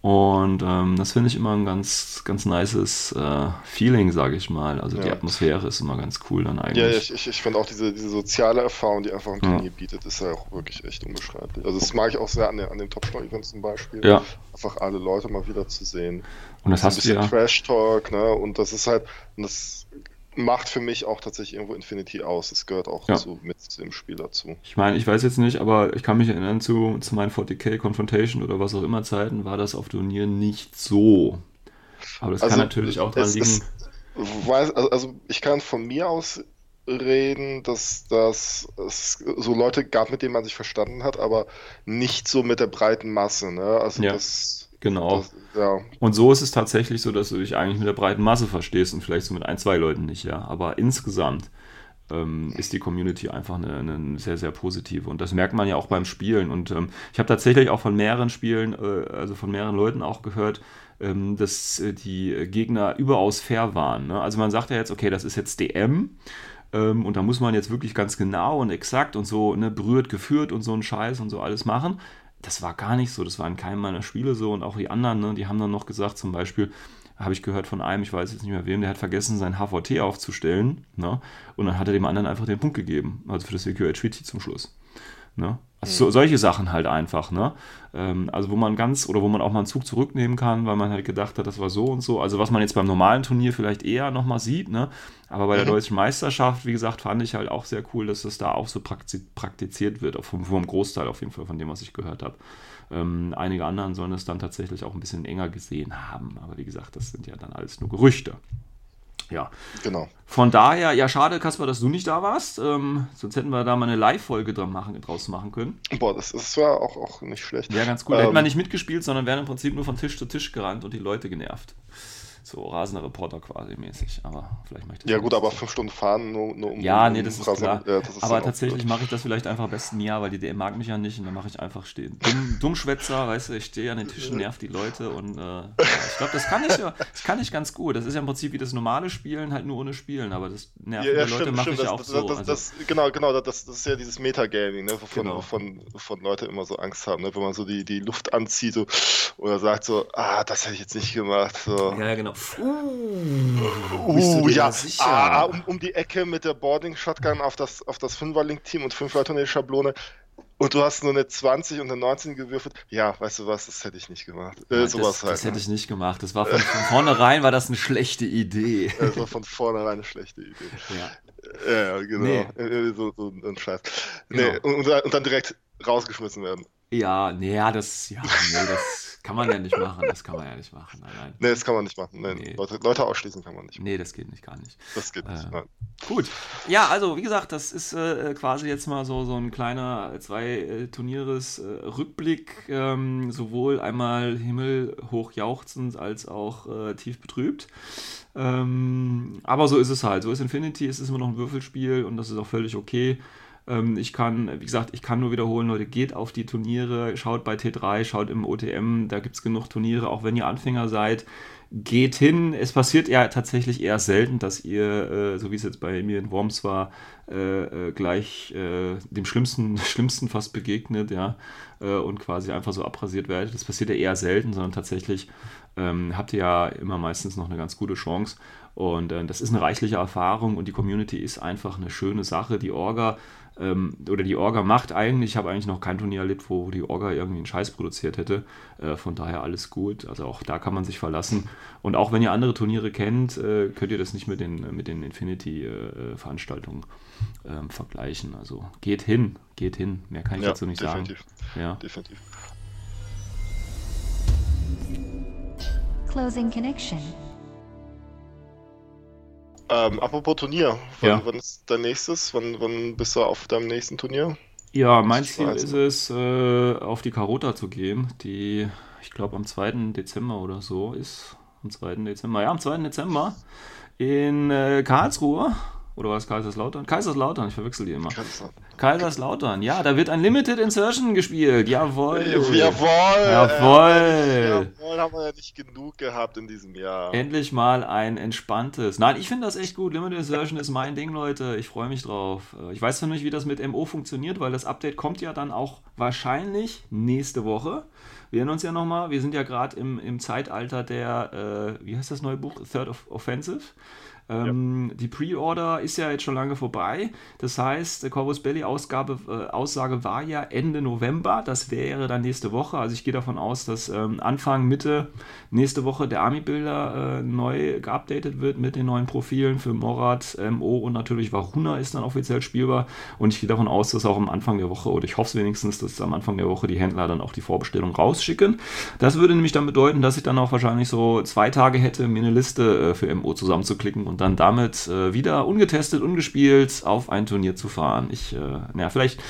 Und ähm, das finde ich immer ein ganz, ganz nices äh, Feeling, sage ich mal. Also ja. die Atmosphäre ist immer ganz cool dann eigentlich. Ja, ich, ich, ich finde auch diese, diese soziale Erfahrung, die einfach ein Turnier ja. bietet, ist ja auch wirklich echt unbeschreiblich. Also das mag ich auch sehr an, den, an dem Top-Event zum Beispiel. Ja. Einfach alle Leute mal wieder zu sehen. Und das hast du ja. Trash-Talk, ne? Und das ist halt, das macht für mich auch tatsächlich irgendwo Infinity aus. Es gehört auch ja. zu, mit dem Spiel dazu. Ich meine, ich weiß jetzt nicht, aber ich kann mich erinnern zu, zu meinen 40k Confrontation oder was auch immer Zeiten, war das auf Turnieren nicht so. Aber das also, kann natürlich auch daran liegen. Weiß, also, also ich kann von mir aus reden, dass das es so Leute gab, mit denen man sich verstanden hat, aber nicht so mit der breiten Masse. Ne? Also ja. das Genau. Das, ja. Und so ist es tatsächlich so, dass du dich eigentlich mit der breiten Masse verstehst und vielleicht so mit ein, zwei Leuten nicht, ja. Aber insgesamt ähm, ist die Community einfach eine, eine, sehr, sehr positive. Und das merkt man ja auch beim Spielen. Und ähm, ich habe tatsächlich auch von mehreren Spielen, äh, also von mehreren Leuten auch gehört, ähm, dass äh, die Gegner überaus fair waren. Ne? Also man sagt ja jetzt, okay, das ist jetzt DM. Ähm, und da muss man jetzt wirklich ganz genau und exakt und so ne, berührt, geführt und so einen Scheiß und so alles machen das war gar nicht so. Das war in keinem meiner Spiele so. Und auch die anderen, ne, die haben dann noch gesagt, zum Beispiel, habe ich gehört von einem, ich weiß jetzt nicht mehr wem, der hat vergessen, sein HVT aufzustellen. Ne? Und dann hat er dem anderen einfach den Punkt gegeben. Also für das CQH-Treaty zum Schluss. Ne? Also so, solche Sachen halt einfach, ne? Ähm, also wo man ganz, oder wo man auch mal einen Zug zurücknehmen kann, weil man halt gedacht hat, das war so und so. Also was man jetzt beim normalen Turnier vielleicht eher nochmal sieht, ne? Aber bei der mhm. deutschen Meisterschaft, wie gesagt, fand ich halt auch sehr cool, dass das da auch so praktiziert wird, vom, vom Großteil auf jeden Fall von dem, was ich gehört habe. Ähm, einige anderen sollen es dann tatsächlich auch ein bisschen enger gesehen haben. Aber wie gesagt, das sind ja dann alles nur Gerüchte. Ja. Genau. Von daher, ja, schade, Kasper, dass du nicht da warst. Ähm, sonst hätten wir da mal eine Live-Folge machen, draus machen können. Boah, das ist zwar auch, auch nicht schlecht. Ja, ganz cool. Da hätten wir ähm, nicht mitgespielt, sondern wären im Prinzip nur von Tisch zu Tisch gerannt und die Leute genervt so rasender Reporter quasi mäßig. Aber vielleicht möchte ich. Ja, gut, aber fünf Stunden fahren nur, nur um. Ja, nee, das ist klar. Ja, das ist aber tatsächlich mache ich das vielleicht einfach am besten ja, weil die DM mag mich ja nicht und dann mache ich einfach stehen. Dumm, Dummschwätzer, weißt du, ich stehe an den Tischen, nerv die Leute und äh, ich glaube, das kann ich ja, das kann ich ganz gut. Das ist ja im Prinzip wie das normale Spielen, halt nur ohne Spielen, aber das nervt ja, ja, die Leute mache ich ja auch das, so. Das, also, das, genau, genau, das, das ist ja dieses Metagaming, ne, wovon, genau. wovon, wovon Leute immer so Angst haben, ne, wenn man so die, die Luft anzieht so, oder sagt so, ah, das hätte ich jetzt nicht gemacht. So. Ja, genau. Uh. Uh, ja, sicher? Ah, um, um, die Ecke mit der Boarding Shotgun auf das, auf das Fünferlink-Team und fünf Leute in der Schablone. Und du hast nur eine 20 und eine 19 gewürfelt. Ja, weißt du was, das hätte ich nicht gemacht. Äh, Nein, sowas das, halt. Das hätte ne? ich nicht gemacht. Das war von, von vornherein war das eine schlechte Idee. Das war von vornherein eine schlechte Idee. Ja, ja genau. Nee. Äh, so, so ein Scheiß. Genau. Nee, und, und, dann direkt rausgeschmissen werden. Ja, nee, ja, das, ja, nee, das kann man ja nicht machen, das kann man ja nicht machen. Nein, nein. Nee, das kann man nicht machen. Nee, nee. Leute, Leute, ausschließen kann man nicht. Nee, das geht nicht, gar nicht. Das geht nicht. Äh, gut. Ja, also wie gesagt, das ist äh, quasi jetzt mal so, so ein kleiner zwei äh, Turnieres äh, Rückblick, ähm, sowohl einmal himmelhoch jauchzend als auch äh, tief betrübt. Ähm, aber so ist es halt. So ist Infinity, es ist immer noch ein Würfelspiel und das ist auch völlig okay. Ähm, ich kann, wie gesagt, ich kann nur wiederholen, Leute, geht auf die Turniere, schaut bei T3, schaut im OTM, da gibt es genug Turniere, auch wenn ihr Anfänger seid. geht hin. Es passiert ja tatsächlich eher selten, dass ihr, äh, so wie es jetzt bei mir in Worms war, äh, äh gleich dem Schlimmsten, Schlimmsten fast begegnet, ja, und quasi einfach so abrasiert werdet. Das passiert ja eher selten, sondern tatsächlich ähm, habt ihr ja immer meistens noch eine ganz gute Chance. Und äh, das ist eine reichliche Erfahrung und die Community ist einfach eine schöne Sache. Die Orga ähm, oder die Orga macht eigentlich, ich habe eigentlich noch kein Turnier erlebt, wo die Orga irgendwie einen Scheiß produziert hätte. Äh, von daher alles gut. Also auch da kann man sich verlassen. Und auch wenn ihr andere Turniere kennt, äh, könnt ihr das nicht mit den, mit den Infinity-Veranstaltungen ähm, vergleichen. Also geht hin, geht hin. Mehr kann ich ja, dazu nicht definitiv. sagen. Ja, definitiv. Closing Connection. Ähm, apropos Turnier, wann, ja. wann, ist dein nächstes? Wann, wann bist du auf deinem nächsten Turnier? Ja, mein Ziel ist es, äh, auf die Carota zu gehen, die, ich glaube, am 2. Dezember oder so ist. Am 2. Dezember, ja, am 2. Dezember in äh, Karlsruhe. Oder war es Kaiserslautern? Kaiserslautern, ich verwechsel die immer. Kaiserslautern, ja, da wird ein Limited Insertion gespielt. Jawohl. Jawohl. Jawohl. Jawohl, haben wir ja nicht genug gehabt in diesem Jahr. Endlich mal ein entspanntes. Nein, ich finde das echt gut. Limited Insertion ist mein Ding, Leute. Ich freue mich drauf. Äh, ich weiß noch nicht, wie das mit MO funktioniert, weil das Update kommt ja dann auch wahrscheinlich nächste Woche. Wir erinnern uns ja nochmal, wir sind ja gerade im, im Zeitalter der, äh, wie heißt das neue Buch? Third of Offensive. Ähm, ja. Die Pre-Order ist ja jetzt schon lange vorbei. Das heißt, der Corvus Belly Ausgabe, äh, Aussage war ja Ende November. Das wäre dann nächste Woche. Also ich gehe davon aus, dass ähm, Anfang, Mitte nächste Woche der Army-Builder äh, neu geupdatet wird mit den neuen Profilen für Morat, MO und natürlich Varuna ist dann offiziell spielbar. Und ich gehe davon aus, dass auch am Anfang der Woche, oder ich hoffe es wenigstens, dass am Anfang der Woche die Händler dann auch die Vorbestellung rausschicken. Das würde nämlich dann bedeuten, dass ich dann auch wahrscheinlich so zwei Tage hätte, mir eine Liste äh, für MO zusammenzuklicken und dann damit äh, wieder ungetestet, ungespielt auf ein Turnier zu fahren. Ich, äh, naja, vielleicht,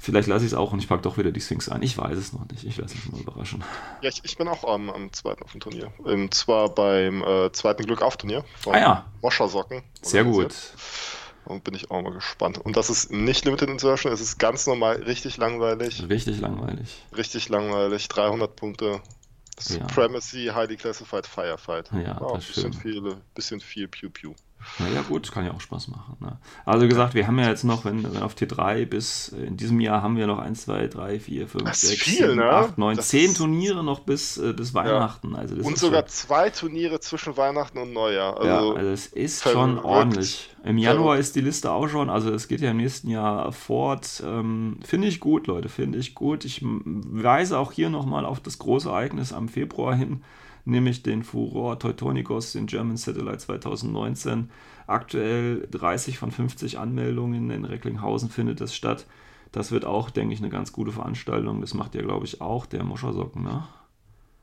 vielleicht lasse ich es auch und ich packe doch wieder die Sphinx ein. Ich weiß es noch nicht. Ich lasse mich mal überraschen. Ja, ich, ich bin auch am, am zweiten auf dem Turnier. Und zwar beim äh, zweiten Glück auf Turnier. Ah ja. Moschersocken. Sehr gut. Und bin ich auch mal gespannt. Und das ist nicht Limited Insertion, es ist ganz normal, richtig langweilig. Richtig langweilig. Richtig langweilig, 300 Punkte. Supremacy, ja. Highly Classified Firefight. Ja, das bisschen viel, bisschen viel Pew Pew. Naja, gut, kann ja auch Spaß machen. Ne? Also gesagt, wir haben ja jetzt noch, wenn, wenn auf T3 bis äh, in diesem Jahr haben wir noch 1, 2, 3, 4, 5, 6, viel, 7, ne? 8, 9, das 10 Turniere noch bis, äh, bis Weihnachten. Ja. Also und sogar schon... zwei Turniere zwischen Weihnachten und Neujahr. Also ja, also es ist schon ordentlich. Im Januar ist die Liste auch schon, also es geht ja im nächsten Jahr fort. Ähm, finde ich gut, Leute, finde ich gut. Ich weise auch hier nochmal auf das große Ereignis am Februar hin nämlich den Furor Teutonicos, den German Satellite 2019. Aktuell 30 von 50 Anmeldungen in Recklinghausen findet das statt. Das wird auch, denke ich, eine ganz gute Veranstaltung. Das macht ja, glaube ich, auch der Moschersocken, ne?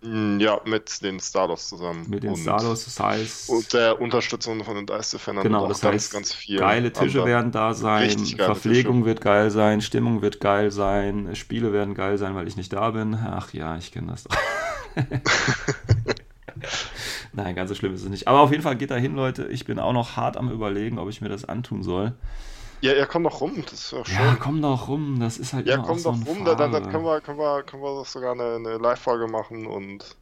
Mm, ja, mit den Stardust zusammen. Mit den und, Stardust, das heißt. Und der Unterstützung von den Dice Defenders. Genau, das ganz, heißt, ganz viel. Geile Tische werden da sein, Verpflegung Tische. wird geil sein, Stimmung wird geil sein, Spiele werden geil sein, weil ich nicht da bin. Ach ja, ich kenne das doch. Nein, ganz so schlimm ist es nicht. Aber auf jeden Fall geht da hin, Leute. Ich bin auch noch hart am Überlegen, ob ich mir das antun soll. Ja, ja, komm doch rum, das ist ja schön. Ja, komm doch rum, das ist halt Ja, komm doch so rum, dann, dann, können wir, können wir, können wir sogar eine, eine Live-Folge machen und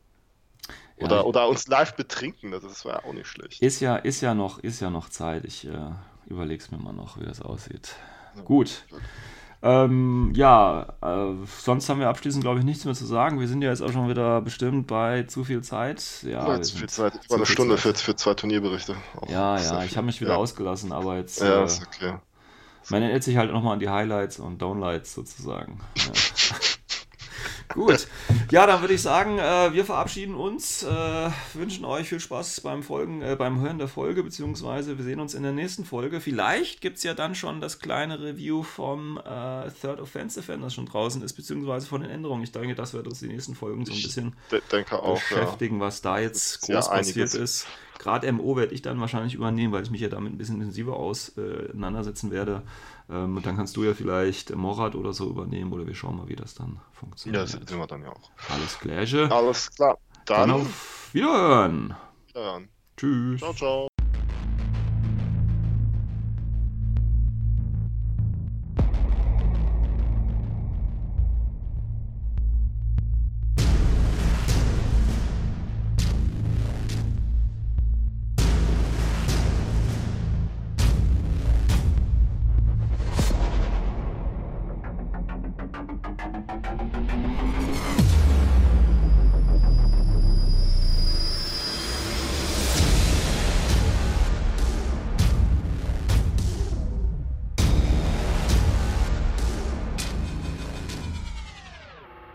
oder, ja, oder uns live betrinken, das wäre auch nicht schlecht. Ist ja, ist ja noch, ist ja noch Zeit. Ich äh, überlege es mir mal noch, wie das aussieht. Ja, gut. gut. Ähm, ja, äh, sonst haben wir abschließend, glaube ich, nichts mehr zu sagen. Wir sind ja jetzt auch schon wieder bestimmt bei zu viel Zeit. Ja, ja zu viel Zeit. Über eine Stunde für, für zwei Turnierberichte. Auch ja, ja, ich habe mich wieder ja. ausgelassen, aber jetzt. Ja, äh, ist okay. Man erinnert sich halt nochmal an die Highlights und Downlights sozusagen. Ja. Gut. Ja, dann würde ich sagen, äh, wir verabschieden uns, äh, wünschen euch viel Spaß beim Folgen, äh, beim Hören der Folge, beziehungsweise wir sehen uns in der nächsten Folge. Vielleicht gibt es ja dann schon das kleine Review vom äh, Third Offensive, wenn das schon draußen ist, beziehungsweise von den Änderungen. Ich denke, das wird uns die nächsten Folgen so ein bisschen auch, beschäftigen, ja. was da jetzt groß ja passiert ist. Gerade MO werde ich dann wahrscheinlich übernehmen, weil ich mich ja damit ein bisschen intensiver auseinandersetzen werde. Ähm, und dann kannst du ja vielleicht Morat oder so übernehmen oder wir schauen mal, wie das dann funktioniert. Ja, das sehen wir dann ja auch. Alles Gleiche. Alles klar. Dann, dann auf Wiederhören. Wiederhören. Tschüss. Ciao, ciao.